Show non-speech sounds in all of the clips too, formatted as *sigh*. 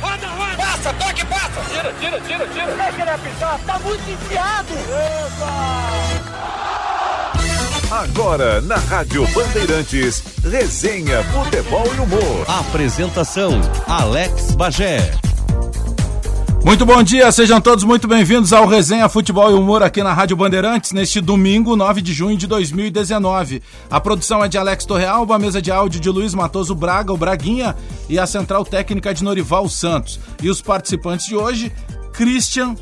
Roda, roda! Passa, toque, passa! Tira, tira, tira, tira! Deixa ele apitar, tá muito enfiado! Agora, na Rádio Bandeirantes, resenha, futebol e humor. Apresentação: Alex Bagé. Muito bom dia, sejam todos muito bem-vindos ao Resenha Futebol e Humor aqui na Rádio Bandeirantes, neste domingo, 9 de junho de 2019. A produção é de Alex Torrealba, a mesa de áudio de Luiz Matoso Braga, o Braguinha, e a central técnica de Norival Santos. E os participantes de hoje, Christian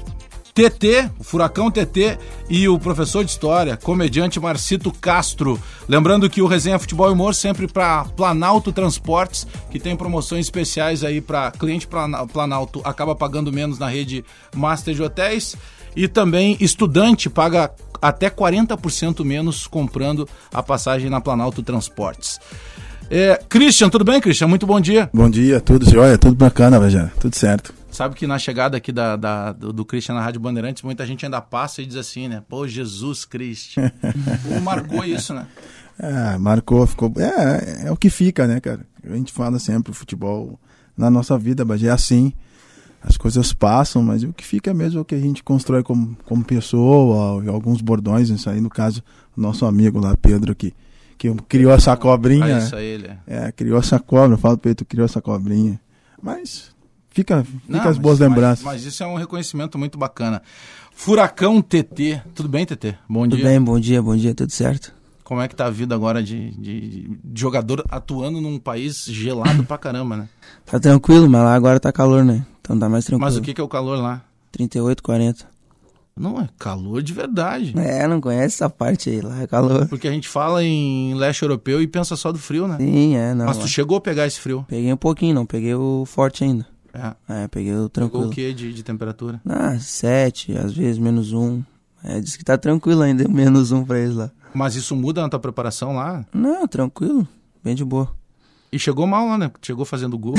TT, o Furacão TT e o professor de história, comediante Marcito Castro. Lembrando que o Resenha Futebol e Humor sempre para Planalto Transportes, que tem promoções especiais aí para cliente Planalto acaba pagando menos na rede Master de Hotéis e também estudante paga até 40% menos comprando a passagem na Planalto Transportes. É, Christian, tudo bem, Christian? Muito bom dia. Bom dia, tudo jóia, tudo bacana, Vajana, tudo certo. Sabe que na chegada aqui da, da do, do Christian na Rádio Bandeirantes, muita gente ainda passa e diz assim, né? Pô, Jesus Christian. *laughs* marcou isso, né? É, marcou, ficou. É, é o que fica, né, cara? A gente fala sempre, o futebol na nossa vida, mas é assim. As coisas passam, mas o que fica mesmo é o que a gente constrói como, como pessoa, alguns bordões, isso aí, no caso, o nosso amigo lá, Pedro, que, que criou essa cobrinha. Ah, isso aí, ele é. é, criou essa cobra, eu falo pra ele, tu criou essa cobrinha. Mas Fica, fica Não, as boas mas, lembranças. Mas, mas, isso é um reconhecimento muito bacana. Furacão TT, tudo bem, TT? Bom tudo dia. Tudo bem, bom dia, bom dia, tudo certo. Como é que tá a vida agora de, de, de jogador atuando num país gelado pra caramba, né? Tá tranquilo, mas lá agora tá calor, né? Então dá mais tranquilo. Mas o que, que é o calor lá? 38, 40. Não, é calor de verdade. É, não conhece essa parte aí, lá é calor. Porque a gente fala em leste europeu e pensa só do frio, né? Sim, é, não. Mas tu chegou a pegar esse frio? Peguei um pouquinho, não peguei o forte ainda. É. é, peguei o tranquilo. Pegou o que de, de temperatura? Ah, sete, às vezes menos um. É, diz que tá tranquilo ainda, *laughs* menos um pra eles lá. Mas isso muda na tua preparação lá? Não, tranquilo, bem de boa. E chegou mal lá, né? Chegou fazendo gol.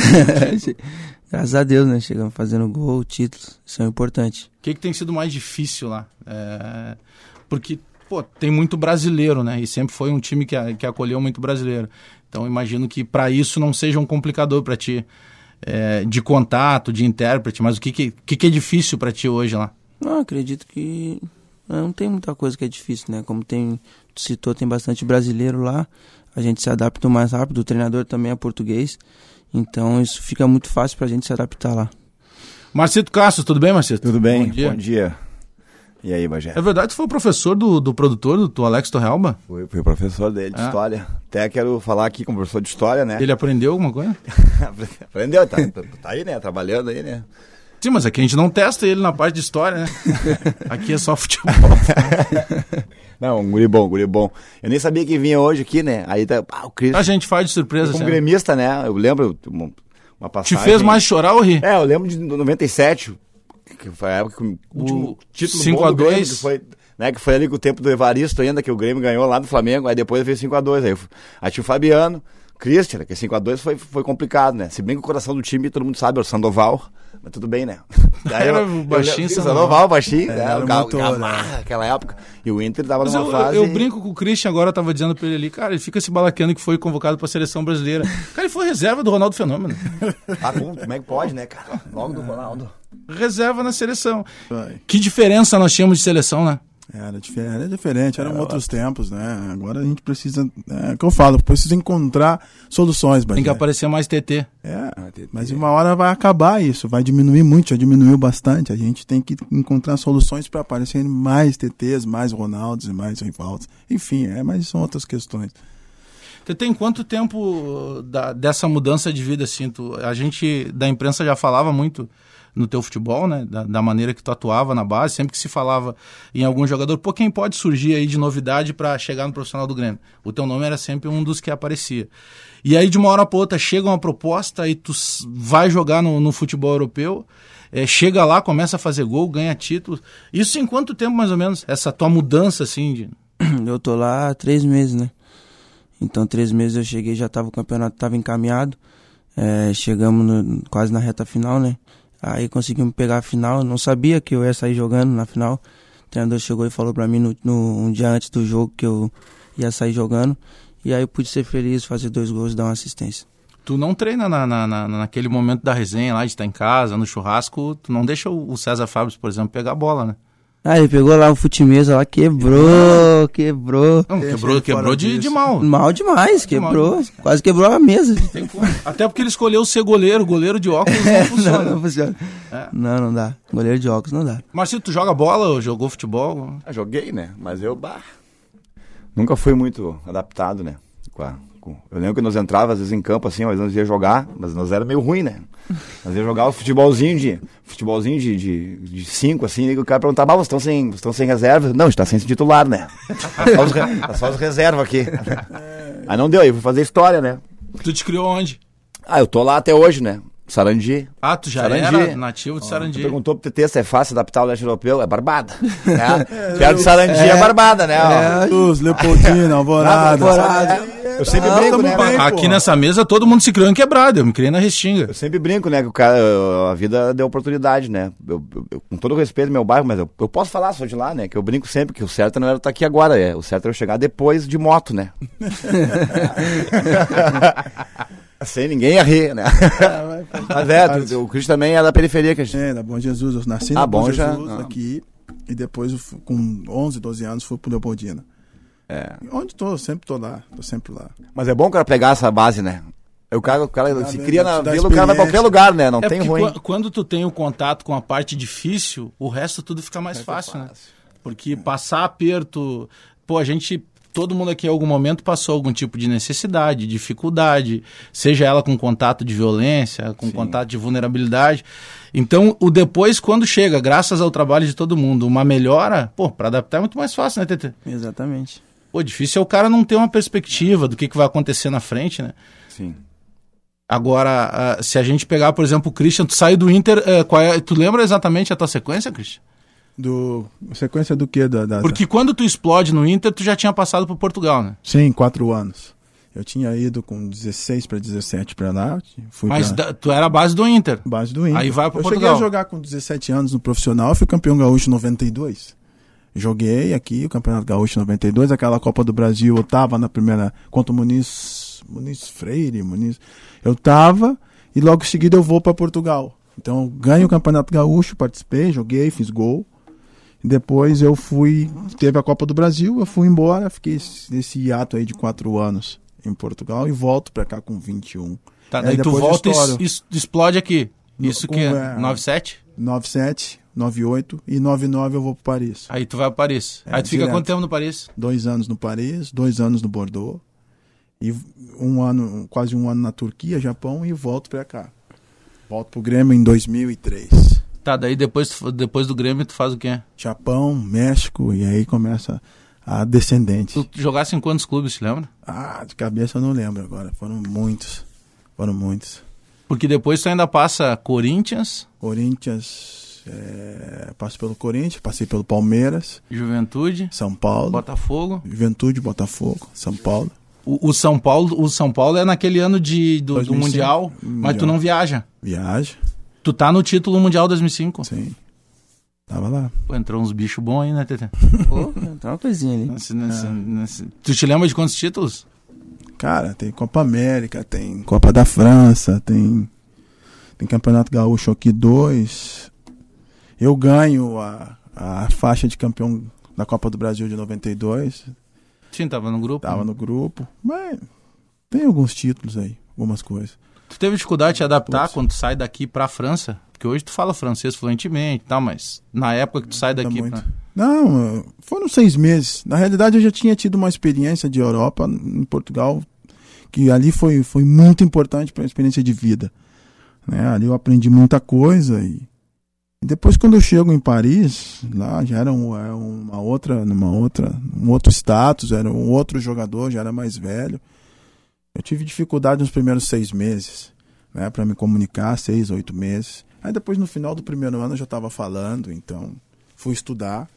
*laughs* Graças a Deus, né? Chegamos fazendo gol, títulos, isso é importante. O que, que tem sido mais difícil lá? É... Porque, pô, tem muito brasileiro, né? E sempre foi um time que, que acolheu muito brasileiro. Então, imagino que para isso não seja um complicador para ti é, de contato, de intérprete, mas o que, que, que é difícil para ti hoje lá? Não, acredito que não tem muita coisa que é difícil, né? Como tem, tu citou, tem bastante brasileiro lá, a gente se adapta mais rápido, o treinador também é português, então isso fica muito fácil para a gente se adaptar lá. Marcito Castro, tudo bem, Marcito? Tudo bem, bom dia. Bom dia. E aí, Bagé? É verdade, tu foi o professor do, do produtor, do, do Alex Torrealba? Fui, fui professor dele de ah. história. Até quero falar aqui como professor de história, né? Ele aprendeu alguma coisa? *laughs* aprendeu, tá, tá aí, né? Trabalhando aí, né? Sim, mas aqui a gente não testa ele na parte de história, né? *laughs* aqui é só futebol. *laughs* não, um guri bom, um guri bom. Eu nem sabia que vinha hoje aqui, né? Aí tá. Ah, o Chris, a gente faz de surpresa, Como gremista, né? Eu lembro uma passagem. Te fez mais chorar ou rir? É, eu lembro de 97 que foi a época que o último título 5 a 2 que foi, né, que foi ali com o tempo do Evaristo ainda, que o Grêmio ganhou lá do Flamengo, aí depois veio 5 a 2 aí, aí tinha o Fabiano, Christian, que 5 a 2 foi, foi complicado, né? Se bem que o coração do time, todo mundo sabe, é o Sandoval, mas tudo bem, né? *laughs* Daí era o baixinho, eu, Sandoval, baixinho, é, né? o motor, né? aquela época. E o Inter tava mas numa eu, fase... Eu, brinco com o Christian agora, tava dizendo pra ele ali, cara, ele fica se balaqueando que foi convocado pra seleção brasileira. Cara, ele foi reserva do Ronaldo Fenômeno. *laughs* ah, como, como é que pode, né, cara? Logo do Ronaldo. Reserva na seleção. Vai. Que diferença nós tínhamos de seleção, né? Era, diferente, era diferente, eram era outros ótimo. tempos, né? Agora a gente precisa, é, é que eu falo, precisa encontrar soluções. Tem que aparecer mais TT. É, ah, mas uma hora vai acabar isso, vai diminuir muito, já diminuiu bastante. A gente tem que encontrar soluções para aparecer mais TTs, mais Ronaldos e mais Rivaldos. Enfim, é, mas são outras questões. Tem quanto tempo da, dessa mudança de vida, assim? Tu, a gente da imprensa já falava muito no teu futebol, né? Da, da, maneira que tu atuava na base, sempre que se falava em algum jogador, pô, quem pode surgir aí de novidade para chegar no profissional do Grêmio? O teu nome era sempre um dos que aparecia. E aí, de uma hora para outra, chega uma proposta e tu vai jogar no, no futebol europeu, é, chega lá, começa a fazer gol, ganha título. Isso em quanto tempo, mais ou menos? Essa tua mudança, assim? De... *clears throat* Eu tô lá há três meses, né? Então, três meses eu cheguei, já tava o campeonato tava encaminhado. É, chegamos no, quase na reta final, né? Aí conseguimos pegar a final. Não sabia que eu ia sair jogando na final. O treinador chegou e falou para mim no, no, um dia antes do jogo que eu ia sair jogando. E aí eu pude ser feliz, fazer dois gols e dar uma assistência. Tu não treina na, na, na, naquele momento da resenha lá, de estar em casa, no churrasco, tu não deixa o César Fábio, por exemplo, pegar a bola, né? Ah, ele pegou lá o futimesa lá, quebrou, quebrou. Não, quebrou, quebrou de, de mal. Mal demais, quebrou. Demais. Quase quebrou a mesa. Até porque ele escolheu ser goleiro, goleiro de óculos não *laughs* funciona. não, não funciona. É. Não, não dá. Goleiro de óculos não dá. Marcelo, tu joga bola ou jogou futebol? Ah, joguei, né? Mas eu, bah, nunca fui muito adaptado, né? Com a, eu lembro que nós entrávamos às vezes em campo assim, mas nós ia jogar, mas nós era meio ruim, né? Nós ia jogar o futebolzinho de futebolzinho de, de, de cinco, assim, e o cara perguntava, ah, vocês estão sem, estão sem reserva? Não, está sem titular, né? *laughs* Tá só os, tá só os reserva aqui. *laughs* Aí não deu, aí fui fazer história, né? Tu te criou onde? Ah, eu tô lá até hoje, né? Sarandi. Ah, tu já Sarandi. era nativo de Sarandi. Tu perguntou pro TT se é fácil adaptar o leste europeu. É barbada. *laughs* É, Pior que Sarandi é, é barbada, né? É, Luz, Leopoldina, *laughs* Alvorada. Alvorada. É. Eu sempre ah, brinco, né? Bem, Aqui nessa mesa todo mundo se criou em quebrada. Eu me criei na Restinga. Eu sempre brinco, né? Que o cara, a vida deu oportunidade, né? Eu, eu, com todo o respeito do meu bairro, mas eu, eu posso falar, sou de lá, né? Que eu brinco sempre que o certo não era estar aqui agora. É, o certo era eu chegar depois de moto, né? *laughs* Sem ninguém ia rir, né? É, *laughs* Mas é, o Cristo também é da periferia. Que a gente... É, da Bom Jesus. Eu nasci ah, na Bom, Bom Jesus já... aqui e depois, com 11, 12 anos, fui pro Leopoldina. É. Onde tô, sempre tô lá, tô sempre lá. Mas é bom o cara pegar essa base, né? O cara, o cara se cria na vila, o cara vai pra qualquer lugar, né? Não é tem ruim. Quando tu tem o um contato com a parte difícil, o resto tudo fica mais fácil, fácil, né? Porque é. passar aperto. Pô, a gente todo mundo aqui em algum momento passou algum tipo de necessidade, dificuldade, seja ela com contato de violência, com Sim. contato de vulnerabilidade. Então, o depois, quando chega, graças ao trabalho de todo mundo, uma melhora, pô, para adaptar é muito mais fácil, né, TT? Exatamente. Pô, difícil é o cara não ter uma perspectiva do que, que vai acontecer na frente, né? Sim. Agora, uh, se a gente pegar, por exemplo, o Christian, tu sai do Inter, qual é, tu lembra exatamente a tua sequência, Christian? Do. Sequência do quê? Da, da, Porque quando tu explode no Inter, tu já tinha passado por Portugal, né? Sim, quatro anos. Eu tinha ido com 16 para 17 para lá. Fui Mas pra... da, tu era a base do Inter? Base do Inter. Aí vai para Portugal. Eu cheguei a jogar com 17 anos no profissional, fui campeão gaúcho em 92. Joguei aqui o Campeonato Gaúcho 92, aquela Copa do Brasil, eu tava na primeira contra o Muniz, Muniz Freire, Muniz. Eu tava e logo em seguida eu vou para Portugal. Então ganho o Campeonato Gaúcho, participei, joguei, fiz gol. Depois eu fui, teve a Copa do Brasil, eu fui embora, fiquei nesse hiato aí de quatro anos em Portugal e volto pra cá com 21. Tá, daí tu volta e explode aqui. Isso com, que é, é 97? 97, 98 e 99 eu vou para Paris. Aí tu vai para Paris. É, aí tu fica quanto tempo no Paris? Dois anos no Paris, dois anos no Bordeaux e um ano, quase um ano na Turquia, Japão e volto para cá. Volto pro Grêmio em 2003. Tá, daí depois, depois do Grêmio tu faz o quê? Japão, México, e aí começa a descendente. Tu jogasse em quantos clubes, te lembra? Ah, de cabeça eu não lembro agora. Foram muitos. Foram muitos. Porque depois tu ainda passa Corinthians. Corinthians, é, passo pelo Corinthians, passei pelo Palmeiras. Juventude. São Paulo. Botafogo. Juventude, Botafogo, São Paulo. O, o São Paulo, o São Paulo é naquele ano de, do, do mundial, mundial, mas tu não viaja. Viaja. Tu tá no título mundial 2005. Sim. Tava lá. Pô, entrou uns bichos bons aí, né, Tete? Pô, entrou uma coisinha ali. Nesse, nesse, é. nesse... Tu te lembra de quantos títulos? Cara, tem Copa América, tem Copa da França, tem, tem Campeonato Gaúcho aqui, dois. Eu ganho a, a faixa de campeão da Copa do Brasil de 92. Sim, tava no grupo. Tava né? no grupo. Mas tem alguns títulos aí, algumas coisas. Tu teve dificuldade de te adaptar quando tu sai daqui pra França? Porque hoje tu fala francês fluentemente e tal, mas na época que tu sai daqui. Pra... Não, foram seis meses. Na realidade, eu já tinha tido uma experiência de Europa, em Portugal, que ali foi, foi muito importante para a experiência de vida. Né? Ali eu aprendi muita coisa e, depois quando eu chego em Paris, lá já era um, é uma outra, uma outra, um outro status, era um outro jogador, já era mais velho. Eu tive dificuldade nos primeiros seis meses, né, para me comunicar, seis, oito meses. Aí depois no final do primeiro ano eu já estava falando, então fui estudar,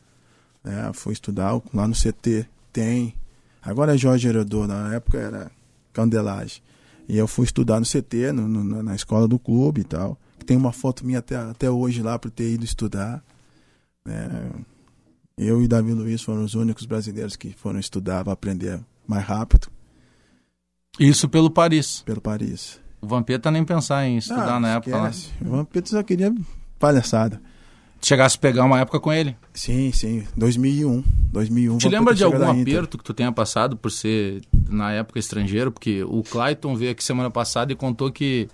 né, fui estudar lá no CT tem. Agora é Jorge Herodô, na época era Candelage. E eu fui estudar no CT, no, no, na escola do clube e tal. Tem uma foto minha até, até hoje lá para ter ido estudar. Né. Eu e Davi Luiz foram os únicos brasileiros que foram estudar para aprender mais rápido. Isso pelo Paris. Pelo Paris. O Vampeta nem pensar em estudar Ah, na época lá. esquece. O Vampeta só queria palhaçada. Chegasse a pegar uma época com ele. Sim, sim. 2001. 2001 Te lembra de algum aperto que tu tenha passado por ser, na época, estrangeiro? Porque o Clayton veio aqui semana passada e contou que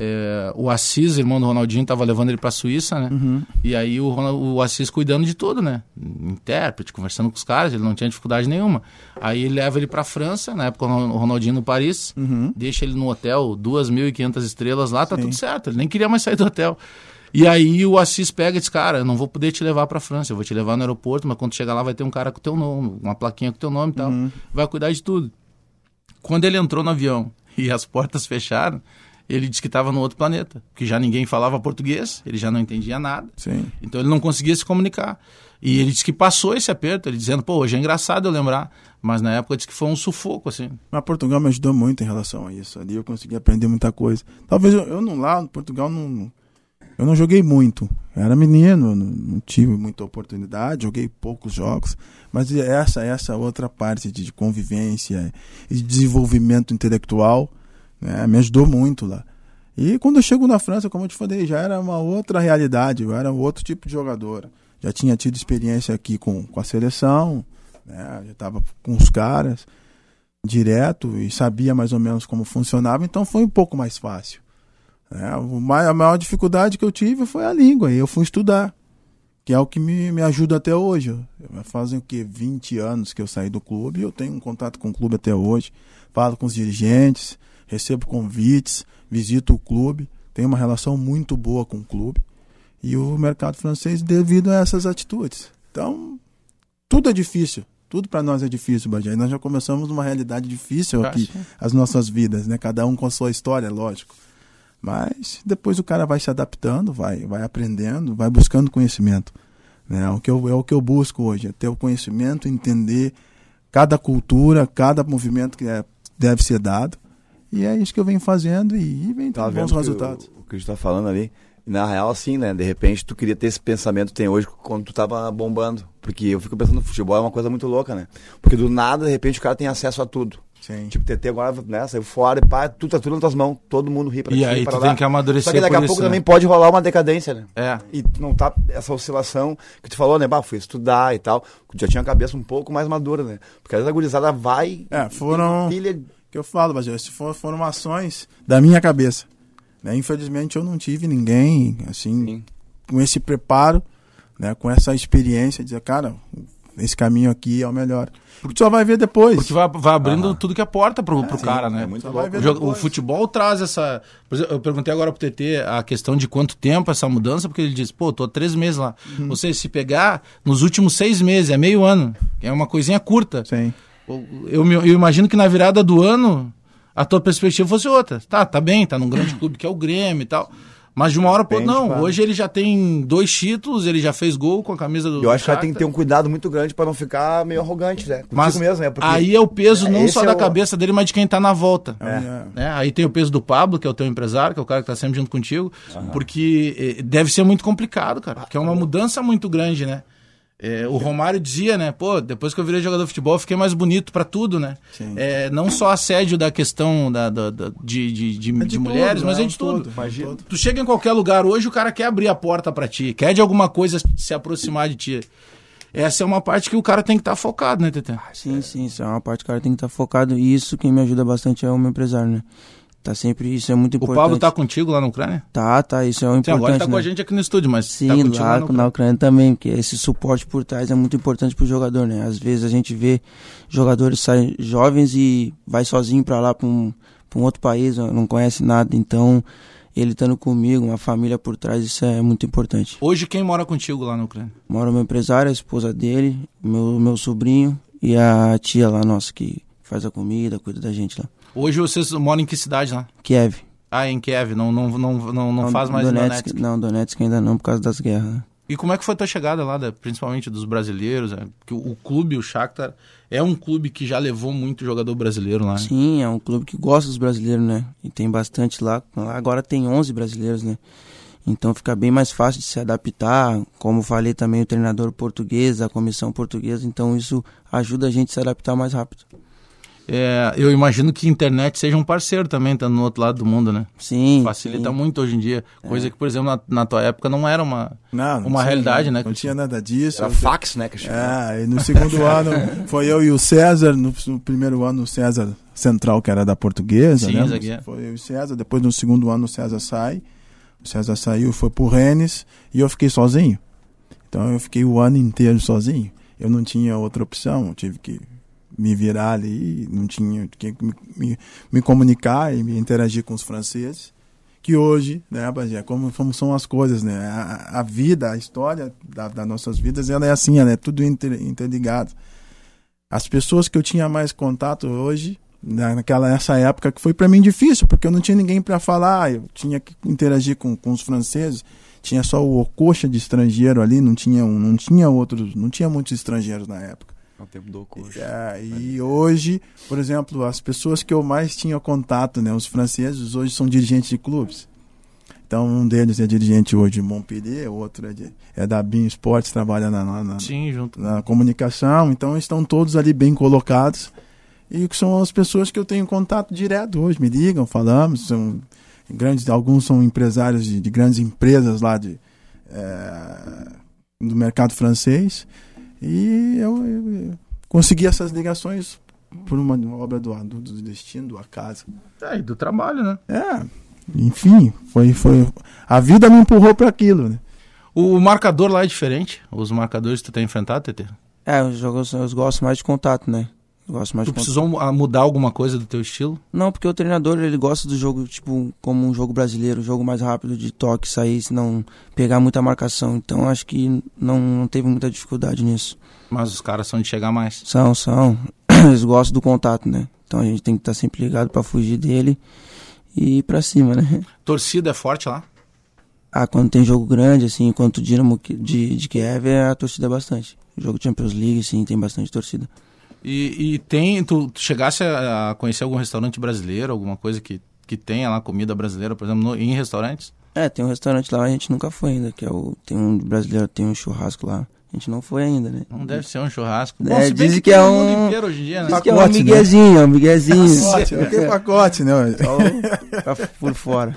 é, o Assis, irmão do Ronaldinho, estava levando ele para a Suíça, né? Uhum. E aí o, Ronald- o Assis cuidando de tudo, né? Intérprete, conversando com os caras, ele não tinha dificuldade nenhuma. Aí ele leva ele para França, na época o Ronaldinho no Paris, deixa ele no hotel, 2.500 estrelas lá, tá Uhum. Sim. tudo certo. Ele nem queria mais sair do hotel. E aí o Assis pega e diz, cara, eu não vou poder te levar pra França, eu vou te levar no aeroporto, mas quando chegar lá vai ter um cara com teu nome, uma plaquinha com teu nome e tal. Vai cuidar de tudo. Quando ele entrou no avião *laughs* e as portas fecharam, ele disse que estava no outro planeta, que já ninguém falava português, ele já não entendia nada. Sim. Então ele não conseguia se comunicar. E ele disse que passou esse aperto, ele dizendo, pô, hoje é engraçado eu lembrar, mas na época disse que foi um sufoco, assim. Mas Portugal me ajudou muito em relação a isso. Ali eu consegui aprender muita coisa. Talvez eu, eu não lá no Portugal não eu não joguei muito. Eu era menino, não, não tive muita oportunidade, joguei poucos jogos. Mas essa essa outra parte de, de convivência e de desenvolvimento intelectual né, me ajudou muito lá. E quando eu chego na França, como eu te falei, já era uma outra realidade, eu era um outro tipo de jogador. Já tinha tido experiência aqui com, com a seleção, né, já estava com os caras direto e sabia mais ou menos como funcionava, então foi um pouco mais fácil. né? a maior dificuldade que eu tive foi a língua, e eu fui estudar, que é o que me, me ajuda até hoje. Fazem o que 20 anos que eu saí do clube, eu tenho um contato com o clube até hoje, falo com os dirigentes, recebo convites, visito o clube, tenho uma relação muito boa com o clube e o mercado francês devido a essas atitudes. Então, tudo é difícil. Tudo para nós é difícil, Bajé. Nós já começamos uma realidade difícil aqui, as nossas vidas, né? Cada um com a sua história, lógico. Mas depois o cara vai se adaptando, vai, vai aprendendo, vai buscando conhecimento. Né? É o que eu, é o que eu busco hoje, é ter o conhecimento, entender cada cultura, cada movimento que é, deve ser dado. E é isso que eu venho fazendo e, e vem Tava tendo bons que resultados. O, o que a gente tá falando ali. E na real, assim, né? De repente, tu queria ter esse pensamento que tem hoje quando tu tava bombando. Porque eu fico pensando, futebol é uma coisa muito louca, né? Porque do nada, de repente, o cara tem acesso a tudo. Sim. Tipo, TT agora, né, saiu fora e pá, tudo tá tudo nas tuas mãos, todo mundo ri pra E ti, aí pra tu lá. tem que amadurecer Só que daqui por a isso, pouco né? também pode rolar uma decadência, né? É. E não tá essa oscilação que tu falou, né? Bah, fui estudar e tal. Já tinha a cabeça um pouco mais madura, né? Porque às vezes a gurizada vai. É, foram- e Pilha... que eu falo, Bajé, essas for- foram ações da minha cabeça. Né? Infelizmente eu não tive ninguém assim Sim. com esse preparo, né? com essa experiência, dizer, cara, esse caminho aqui é o melhor. Porque só vai ver depois. Porque vai, vai abrindo tudo que é porta pro, pro cara, né? é O, o futebol traz essa. Exemplo, eu perguntei agora pro TT a questão de quanto tempo essa mudança, porque ele disse, pô, tô há três meses lá. Uhum. Ou seja, se pegar nos últimos seis meses, é meio ano. É uma coisinha curta. Sim. Eu, eu imagino que na virada do ano a tua perspectiva fosse outra. Tá, tá bem, tá num grande *clears throat* clube que é o Grêmio e tal. Mas de uma hora Depende, não. claro. Hoje ele já tem dois títulos, ele já fez gol com a camisa do. Eu acho que tem que ter um cuidado muito grande pra não ficar meio arrogante, né? Contigo Mas mesmo, né? Porque aí é o peso É, não só é da o- cabeça dele, mas de quem tá na volta. É. né? Aí tem o peso do Pablo, que é o teu empresário, que é o cara que tá sempre junto contigo, porque eh, deve ser muito complicado, cara, porque é uma mudança muito grande, né? Eh, o Romário dizia, né? Pô, depois que eu virei jogador de futebol, eu fiquei mais bonito pra tudo, né? Eh, não só assédio da questão da, da- da- de, de, de, É de mulheres, tudo, mas é é de tudo. Imagina. Tu chega em qualquer lugar hoje, o cara quer abrir a porta pra ti, quer de alguma coisa se aproximar de ti. Essa é uma parte que o cara tem que estar focado, né, Tete? Sim, sim, isso é uma parte que o cara tem que estar focado. E isso quem me ajuda bastante é o meu empresário, né? Tá sempre, isso é muito O importante. Pablo tá contigo lá na Ucrânia? Tá, tá, isso é o Sim, importante. agora tá com né? a gente aqui no estúdio, mas Sim, tá contigo lá na com- na Ucrânia. Ucrânia também, porque esse suporte por trás é muito importante pro jogador, né? Às vezes a gente vê jogadores saem jovens e vai sozinho pra lá, pra um, pra um outro país, não conhece nada, então ele estando comigo, uma família por trás, isso é muito importante. Hoje quem mora contigo lá na Ucrânia? Mora o meu empresário, a esposa dele, meu, meu sobrinho e a tia lá nossa que faz a comida, cuida da gente lá. Hoje vocês moram em que cidade lá? Kiev. Ah, em Kiev, não, não, não, não, não faz mais Donetsk, Donetsk. Não, Donetsk ainda não, por causa das guerras. né? E como é que foi a tua chegada lá, da- principalmente dos brasileiros? né? Que o, o clube, o Shakhtar, é um clube que já levou muito jogador brasileiro lá. né? Sim, é um clube que gosta dos brasileiros, né? E tem bastante lá. Lá agora tem 11 brasileiros, né? Então fica bem mais fácil de se adaptar. Como falei também, o treinador português, a comissão portuguesa. Então isso ajuda a gente a se adaptar mais rápido. É, eu imagino que a internet seja um parceiro também, tá no outro lado do mundo, né? Sim. Facilita sim. muito hoje em dia. Coisa é. que, por exemplo, na, na, tua época não era uma, não, não uma tinha, realidade, né? Não tinha nada disso. Era fax, né? Que é, e no segundo *laughs* ano foi eu e o César, no, no, primeiro ano o César Central, que era da portuguesa, Sim, né? Foi eu e o César, depois no segundo ano o César sai, o César saiu, foi pro Rennes, e eu fiquei sozinho. Então eu fiquei o ano inteiro sozinho. Eu não tinha outra opção, eu tive que me virar ali, não tinha que me, me, me, comunicar e me interagir com os franceses. Que hoje, né, Bagé, como, como são as coisas, né? A, a vida, a história da, das nossas vidas, ela é assim, ela é tudo inter, interligado. As pessoas que eu tinha mais contato hoje, naquela essa época, que foi para mim difícil, porque eu não tinha ninguém para falar, eu tinha que interagir com, com os franceses tinha só o coxa de estrangeiro ali, não tinha, um, não tinha outros, não tinha muitos estrangeiros na época. O tempo do coxa. É, e hoje, por exemplo, as pessoas que eu mais tinha contato, né, os franceses, hoje são dirigentes de clubes. Então, um deles é dirigente hoje de Montpellier, outro é, de, é da BIM Esportes, trabalha na, na, na, Sim, junto. na comunicação. Então, estão todos ali bem colocados. E são as pessoas que eu tenho contato direto hoje, me ligam, falamos, são grandes, alguns são empresários de, de grandes empresas lá de, é, do mercado francês. E eu, eu, eu, consegui essas ligações por uma obra do, do, do destino, do acaso. É, e do trabalho, né? É, enfim, foi, foi a vida me empurrou para aquilo, né? O marcador lá é diferente? Os marcadores que tu tem enfrentado, TT? É, os jogos eu gosto mais de contato, né? Gosto mais tu precisou mudar alguma coisa do teu estilo? Não, porque o treinador ele gosta do jogo tipo como um jogo brasileiro, um jogo mais rápido de toque, sair, não pegar muita marcação. Então acho que não, não teve muita dificuldade nisso. Mas os caras são de chegar mais? São, são. *clears throat* Eles gostam do contato, né? Então a gente tem que estar sempre ligado para fugir dele e ir pra cima, né? *laughs* Torcida é forte lá? Ah, quando tem jogo grande, assim, quanto o Dinamo de, de Kiev, a torcida é bastante. O jogo Champions League, sim, tem bastante torcida. E, e tem, tu, tu chegasse a, conhecer algum restaurante brasileiro, alguma coisa que, que tenha lá comida brasileira, por exemplo, no, em restaurantes? É, tem um restaurante lá, a gente nunca foi ainda, que é o, tem um brasileiro, tem um churrasco lá. A gente não foi ainda, né? Não deve ser um churrasco. É, dizem que, que é um. Hoje em dia, né? Diz que é um miguezinho, né? um miguezinho. Pacote, não *laughs* tem pacote, não. Só por fora.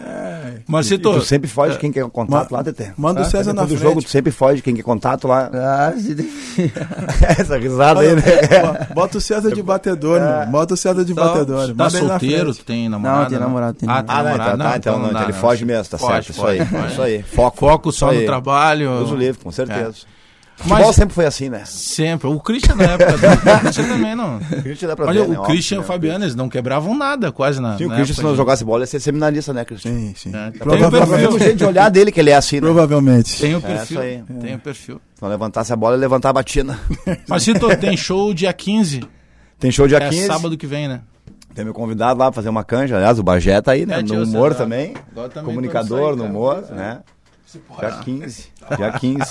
É, Mas se tu, tu sempre foge de quem quer contato Ma, lá, Tete. Manda o César na frente. jogo, tu sempre foge de quem quer contato lá. Ah, se *laughs* Essa risada aí, né? *laughs* Bota o César de batedor, é. Bota o César de batedor. Tá solteiro, tem namorado? Não, tem namorado. Tem ah, tá, namorado. Tá, tá, então, não, então ele foge mesmo, tá certo. Isso aí. Isso aí. Foco. Foco só no trabalho. Uso livre, com certeza. Futebol Mas, sempre foi assim, né? Sempre. O Christian na época o *laughs* Christian também não. O Christian dá pra Olha, ver, o né? Christian e o Fabiano, eles não quebravam nada quase na. Sim, o Christian, se não jogasse bola, ia ser seminarista, né, Christian? Sim, sim. É, Provavelmente. Tem o jeito de olhar dele que ele é assim, né? Provavelmente. Tem o perfil. É, tem o perfil. Se não levantasse a bola, levantar a batina. *laughs* Mas, Cito, tem show dia 15. Tem show dia é 15. sábado que vem, né? Tem meu convidado lá pra fazer uma canja. Aliás, o Bagé tá aí, né? É, no humor também. também. Comunicador aí, no humor, né? Dia 15. Dia 15.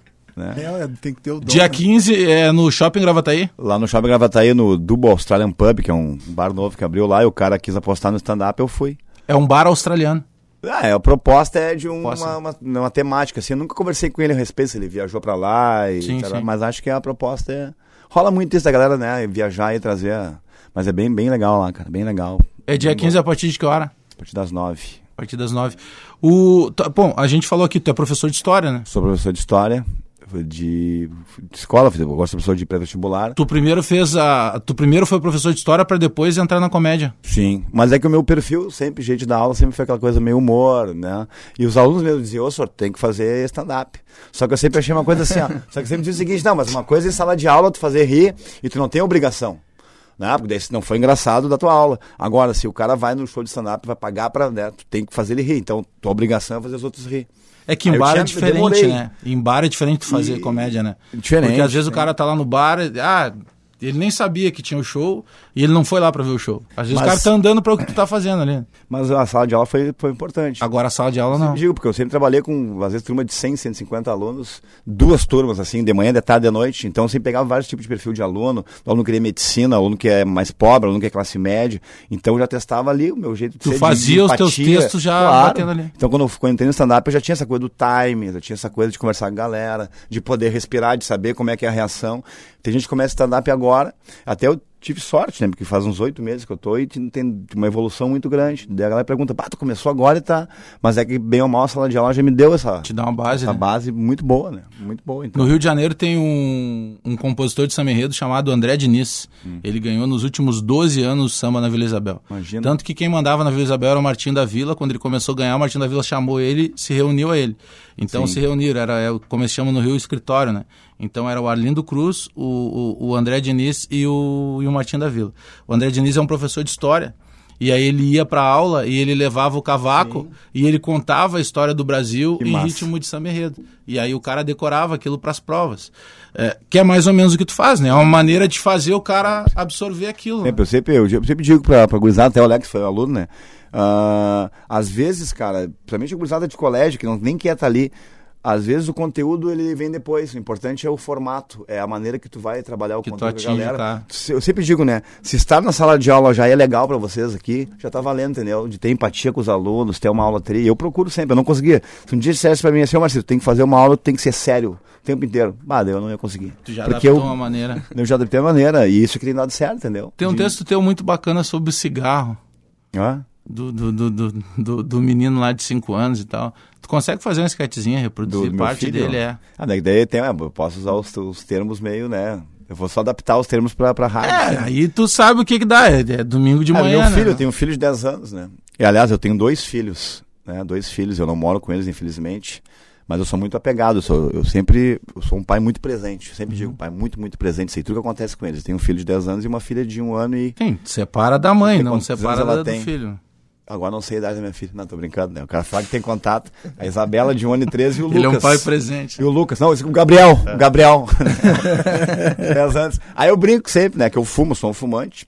*laughs* Né? É, tem que ter o dom, Dia 15 né? é no Shopping Gravataí? Lá no Shopping Gravataí, no Dubo Australian Pub, que é um bar novo que abriu lá, e o cara quis apostar no stand-up, eu fui. É um bar australiano. Ah, é, a proposta é de uma, uma, uma, temática, assim, eu nunca conversei com ele a respeito se ele viajou pra lá, e sim, sim. mas acho que a proposta é... Rola muito isso da galera, né, viajar e trazer, mas é bem, bem legal lá, cara, bem legal. É dia 15 a partir de que hora? A partir das 9. A partir das 9. O, bom, a gente falou aqui, tu é professor de História, né? Sou professor de História, de, escola, eu gosto de professor de pré-vestibular. Tu primeiro fez a. Tu primeiro foi professor de história para depois entrar na comédia. Sim, mas é que o meu perfil, sempre, jeito da aula, sempre foi aquela coisa meio humor, né? E os alunos mesmo diziam, ô, senhor, tem que fazer stand-up. Só que eu sempre achei uma coisa assim, ó. *laughs* Só que sempre dizia o seguinte, não, mas uma coisa é em sala de aula tu fazer rir e tu não tem obrigação. Né? Porque daí não foi engraçado da tua aula. Agora, se o cara vai no show de stand-up, vai pagar pra. Né, tu tem que fazer ele rir. Então, tua obrigação é fazer os outros rir. É que em bar é diferente, demorei. né? Em bar é diferente de fazer e... comédia, né? Diferente. Porque às vezes o cara tá lá no bar, ah, ele nem sabia que tinha o show e ele não foi lá para ver o show. Às vezes Mas... o cara tá andando para o que tu tá fazendo ali. Mas a sala de aula foi, foi importante. Agora a sala de aula não. Eu digo, porque eu sempre trabalhei com, às vezes, turma de 100, 150 alunos, duas turmas, assim, de manhã, de tarde, de noite. Então eu sempre pegava vários tipos de perfil de aluno. O aluno queria medicina, o aluno que é mais pobre, o aluno que é classe média. Então eu já testava ali o meu jeito de tu ser. Tu fazia os teus textos já claro. batendo ali. Então quando eu, quando eu entrei no stand-up, eu já tinha essa coisa do time, já tinha essa coisa de conversar com a galera, de poder respirar, de saber como é que é a reação. Tem gente que começa stand-up agora, até eu tive sorte, né? Porque faz uns oito meses que eu tô e tem uma evolução muito grande. Daí a galera pergunta, pá, tu começou agora e tá. Mas é que bem ou mal a sala de aula já me deu essa. Te dá uma base. Essa né? base muito boa, né? Muito boa. Então. No Rio de Janeiro tem um, um compositor de samba enredo chamado André Diniz. Hum. Ele ganhou nos últimos 12 anos samba na Vila Isabel. Imagina. Tanto que quem mandava na Vila Isabel era o Martim da Vila. Quando ele começou a ganhar, o Martim da Vila chamou ele, se reuniu a ele. Então Sim. se reuniram, era é, como se chama no Rio, escritório, né? Então era o Arlindo Cruz, o, o, o André Diniz e o, e o Martim da Vila. O André Diniz é um professor de história. E aí ele ia para aula e ele levava o cavaco Sim. e ele contava a história do Brasil que em massa. ritmo de samba enredo. E aí o cara decorava aquilo para as provas. É, que é mais ou menos o que tu faz, né? É uma maneira de fazer o cara absorver aquilo. Sempre, né? eu, sempre, eu, eu sempre digo para a gurizada, até o Alex foi aluno, né? Uh, às vezes, cara, principalmente a gurizada de colégio, que não, nem quer estar tá ali, às vezes o conteúdo ele vem depois. O importante é o formato, é a maneira que tu vai trabalhar o que conteúdo com a galera. Tá. Eu sempre digo, né? Se estar na sala de aula já é legal para vocês aqui, já tá valendo, entendeu? De ter empatia com os alunos, ter uma aula tri. Eu procuro sempre, eu não conseguia. Se um dia dissesse para mim assim, ô Marcelo, tem que fazer uma aula, tem que ser sério o tempo inteiro. Bah, eu não ia conseguir. Tu já Porque adaptou eu, uma maneira. *laughs* Eu já adaptei uma maneira, e isso que tem dado certo, entendeu? Tem um De... texto teu muito bacana sobre o cigarro. Ah? Do, do, do, do, do menino lá de 5 anos e tal. Tu consegue fazer uma esquetezinha, reproduzir parte filho? dele, é. Ah, daí tem, eu posso usar os, os termos meio, né? Eu vou só adaptar os termos pra, pra rádio. É, né? aí tu sabe o que que dá, é, é domingo de é, manhã, meu filho, né? eu tenho um filho de 10 anos, né? E, aliás, eu tenho dois filhos, né? Dois filhos, eu não moro com eles, infelizmente. Mas eu sou muito apegado, eu, sou, eu sempre eu sou um pai muito presente. Sempre uhum. digo, pai muito, muito presente. Sei tudo que acontece com eles. Tenho um filho de 10 anos e uma filha de um ano e. Sim, separa da mãe, não separa da, do filho. Agora não sei a idade da minha filha. Não, tô brincando, né? O cara fala que tem contato. A Isabela de 1 ano e 13 e o Lucas. *laughs* Ele é um pai presente. E o Lucas. Não, o Gabriel. É. O Gabriel. *laughs* 10 anos. Aí eu brinco sempre, né? Que eu fumo, sou um fumante.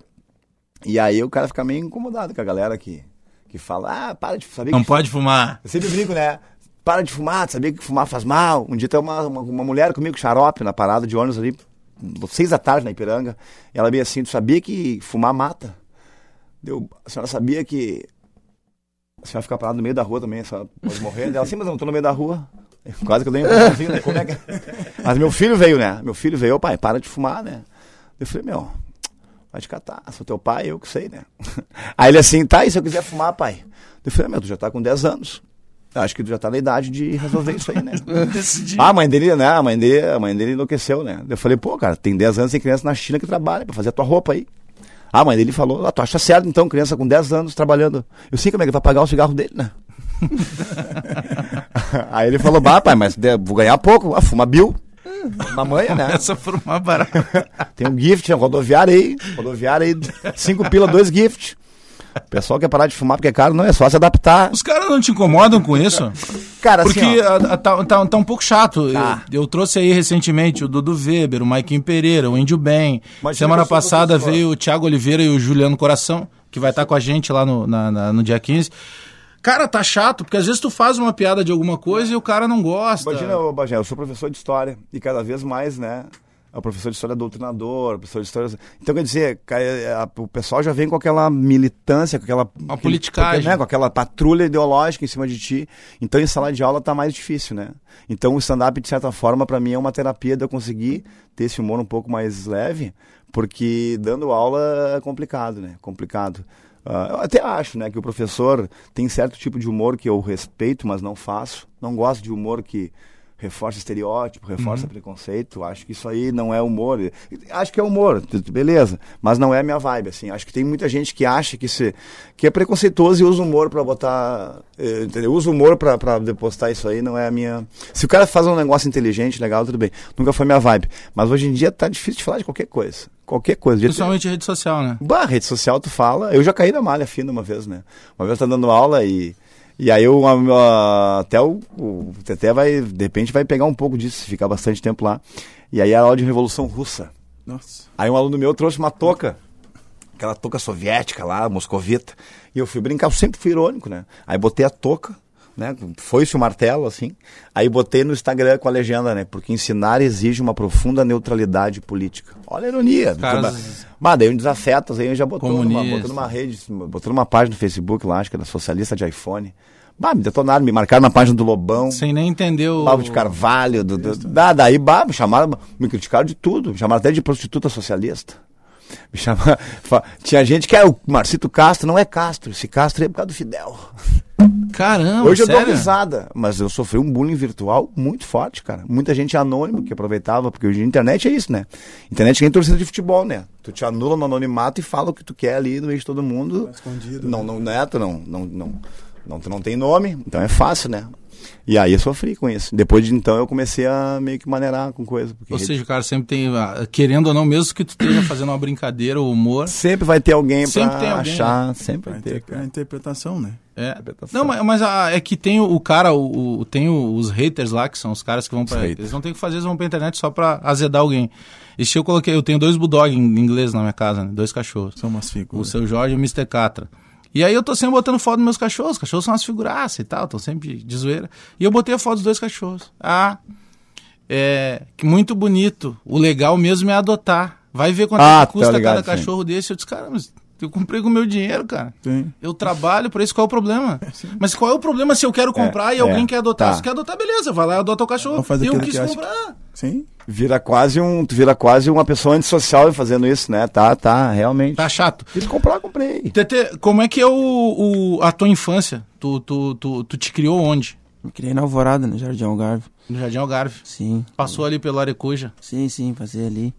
E aí o cara fica meio incomodado com a galera que, que fala, ah, para de saber Não pode fumar. Eu sempre brinco, né? Para de fumar, sabia que fumar faz mal. Um dia tem uma, uma, uma mulher comigo, xarope, na parada de ônibus ali, seis da tarde na Ipiranga. E ela meio assim, tu sabia que fumar mata? Deu, a senhora sabia que você vai ficar parado no meio da rua também, só pode morrer. Ela assim, mas eu não tô no meio da rua. Quase que eu dei um né? Como é que... É? Mas meu filho veio, né? Meu filho veio, pai, para de fumar, né? Eu falei, meu, vai te catar. Sou teu pai, eu que sei, né? Aí ele assim, tá, e se eu quiser fumar, pai? Eu falei, meu, tu já tá com 10 anos. Acho que tu já tá na idade de resolver isso aí, né? *laughs* ah, a mãe dele, né? A mãe dele, a mãe dele enlouqueceu, né? Eu falei, pô, cara, tem 10 anos, tem criança na China que trabalha pra fazer a tua roupa aí. Ah, mas ele falou, ah, tu acha certo então, criança com 10 anos trabalhando. Eu sei como é que vai pagar o cigarro dele, né? *laughs* Aí ele falou, bah, pai, mas vou ganhar pouco. Ah, fuma Bill. Na manhã, né? Essa for uma barata. *laughs* Tem um gift, um rodoviário aí. Rodoviário aí, cinco pila, dois gift. O pessoal quer parar de fumar porque é caro, não é só se adaptar. Os caras não te incomodam com isso? Cara, Porque assim, a, a, tá, tá, tá, um pouco chato. Tá. Eu, eu, trouxe aí recentemente o Dudu Weber, o Maikinho Pereira, o Índio Bem. Semana passada veio o Thiago Oliveira e o Juliano Coração, que vai estar tá com a gente lá no, na, na, no dia 15. Cara, tá chato, porque às vezes tu faz uma piada de alguma coisa e o cara não gosta. Imagina, Bagé, eu sou professor de história e cada vez mais, né, é o professor de história doutrinador, professor de história. Então, quer dizer, é, o pessoal já vem com aquela militância, com aquela. A politicagem. Né, com aquela patrulha ideológica em cima de ti. Então, em sala de aula tá mais difícil, né? Então, o stand-up, de certa forma, para mim é uma terapia de eu conseguir ter esse humor um pouco mais leve, porque dando aula é complicado, né? Complicado. Uh, eu até acho, né, que o professor tem certo tipo de humor que eu respeito, mas não faço. Não gosto de humor que reforça estereótipo, reforça uhum. preconceito. Acho que isso aí não é humor. Acho que é humor, beleza. Mas não é a minha vibe, assim. Acho que tem muita gente que acha que, se, que é preconceituoso e usa humor para botar. Eh, entendeu? Usa humor para postar isso aí, não é a minha. Se o cara faz um negócio inteligente, legal, tudo bem. Nunca foi minha vibe. Mas hoje em dia tá difícil de falar de qualquer coisa. Qualquer coisa. Principalmente ter... rede social, né? Bah, rede social tu fala. Eu já caí na malha fina uma vez, né? Uma vez tá dando aula e e aí eu, até o, o vai, de repente, vai pegar um pouco disso, ficar bastante tempo lá. E aí a aula de Revolução Russa. Nossa. Aí um aluno meu trouxe uma touca, aquela touca soviética lá, moscovita. E eu fui brincar, eu sempre fui irônico, né? Aí botei a touca, né? Foi-se o martelo, assim. Aí botei no Instagram com a legenda, né? Porque ensinar exige uma profunda neutralidade política. Olha a ironia. Caras... Mas daí um desafetos aí já botou numa, botou numa rede, botou numa página no Facebook lá, acho que era socialista de iPhone. Bah, me detonaram, me marcaram na página do Lobão. Sem nem entender o. Pablo de Carvalho, do, do, da, daí bah, me chamaram, me criticaram de tudo, me chamaram até de prostituta socialista. Me chama, *laughs* tinha gente que é o Marcito Castro, não é Castro, esse Castro é por causa do Fidel. Caramba, Hoje eu sério? dou risada, mas eu sofri um bullying virtual muito forte, cara. Muita gente anônima que aproveitava, porque hoje a internet é isso, né? Internet é torcida de futebol, né? Tu te anula no anonimato e fala o que tu quer ali no meio de todo mundo. Tá escondido. Não, não, né? Tu não, não, não, não, tu não tem nome, então é fácil, né? E aí eu sofri com isso. Depois de então eu comecei a meio que maneirar com coisa. Ou seja, o cara sempre tem, ah, querendo ou não, mesmo que tu esteja *clears throat* fazendo uma brincadeira ou humor. Sempre vai ter alguém Sempre pra tem alguém, achar, sempre A vai ter. a interpretação, né? É. Interpretação. Não, mas, mas ah, é que tem o, o cara, o, o- tem o- os haters lá, que são os caras que vão pra. Eles não tem o que fazer, eles vão pra internet só pra azedar alguém. Esse eu coloquei, eu tenho dois bulldog em inglês na minha casa, né? Dois cachorros. São umas O figuras. seu Jorge e o Mr. Catra. E aí eu tô sempre botando foto dos meus cachorros. Os cachorros são umas figuraças e tal, estão sempre de zoeira. E eu botei a foto dos dois cachorros. Ah, é que muito bonito. O legal mesmo é adotar. Vai ver quanto Ah, é tá custa ligado, cada sim. cachorro desse. Eu disse, cara, mas eu comprei com o meu dinheiro, cara. Tem. Eu trabalho pra isso, qual é o problema? *laughs* Mas qual é o problema se eu quero comprar e alguém é, quer adotar? tá. Se quer adotar, beleza, vai lá e adota o cachorro. Eu quis que comprar. Sim. Vira quase um, tu vira quase uma pessoa antissocial fazendo isso, né? Tá, tá, realmente. Tá chato. Quis comprar, comprei. Tete, como é que é o, o- a tua infância? Tu, tu, tu, tu te criou onde? Me criei na Alvorada, no Jardim Algarve. No Jardim Algarve. Sim. Passou ali pelo Arecuja. Sim, sim, fazer ali.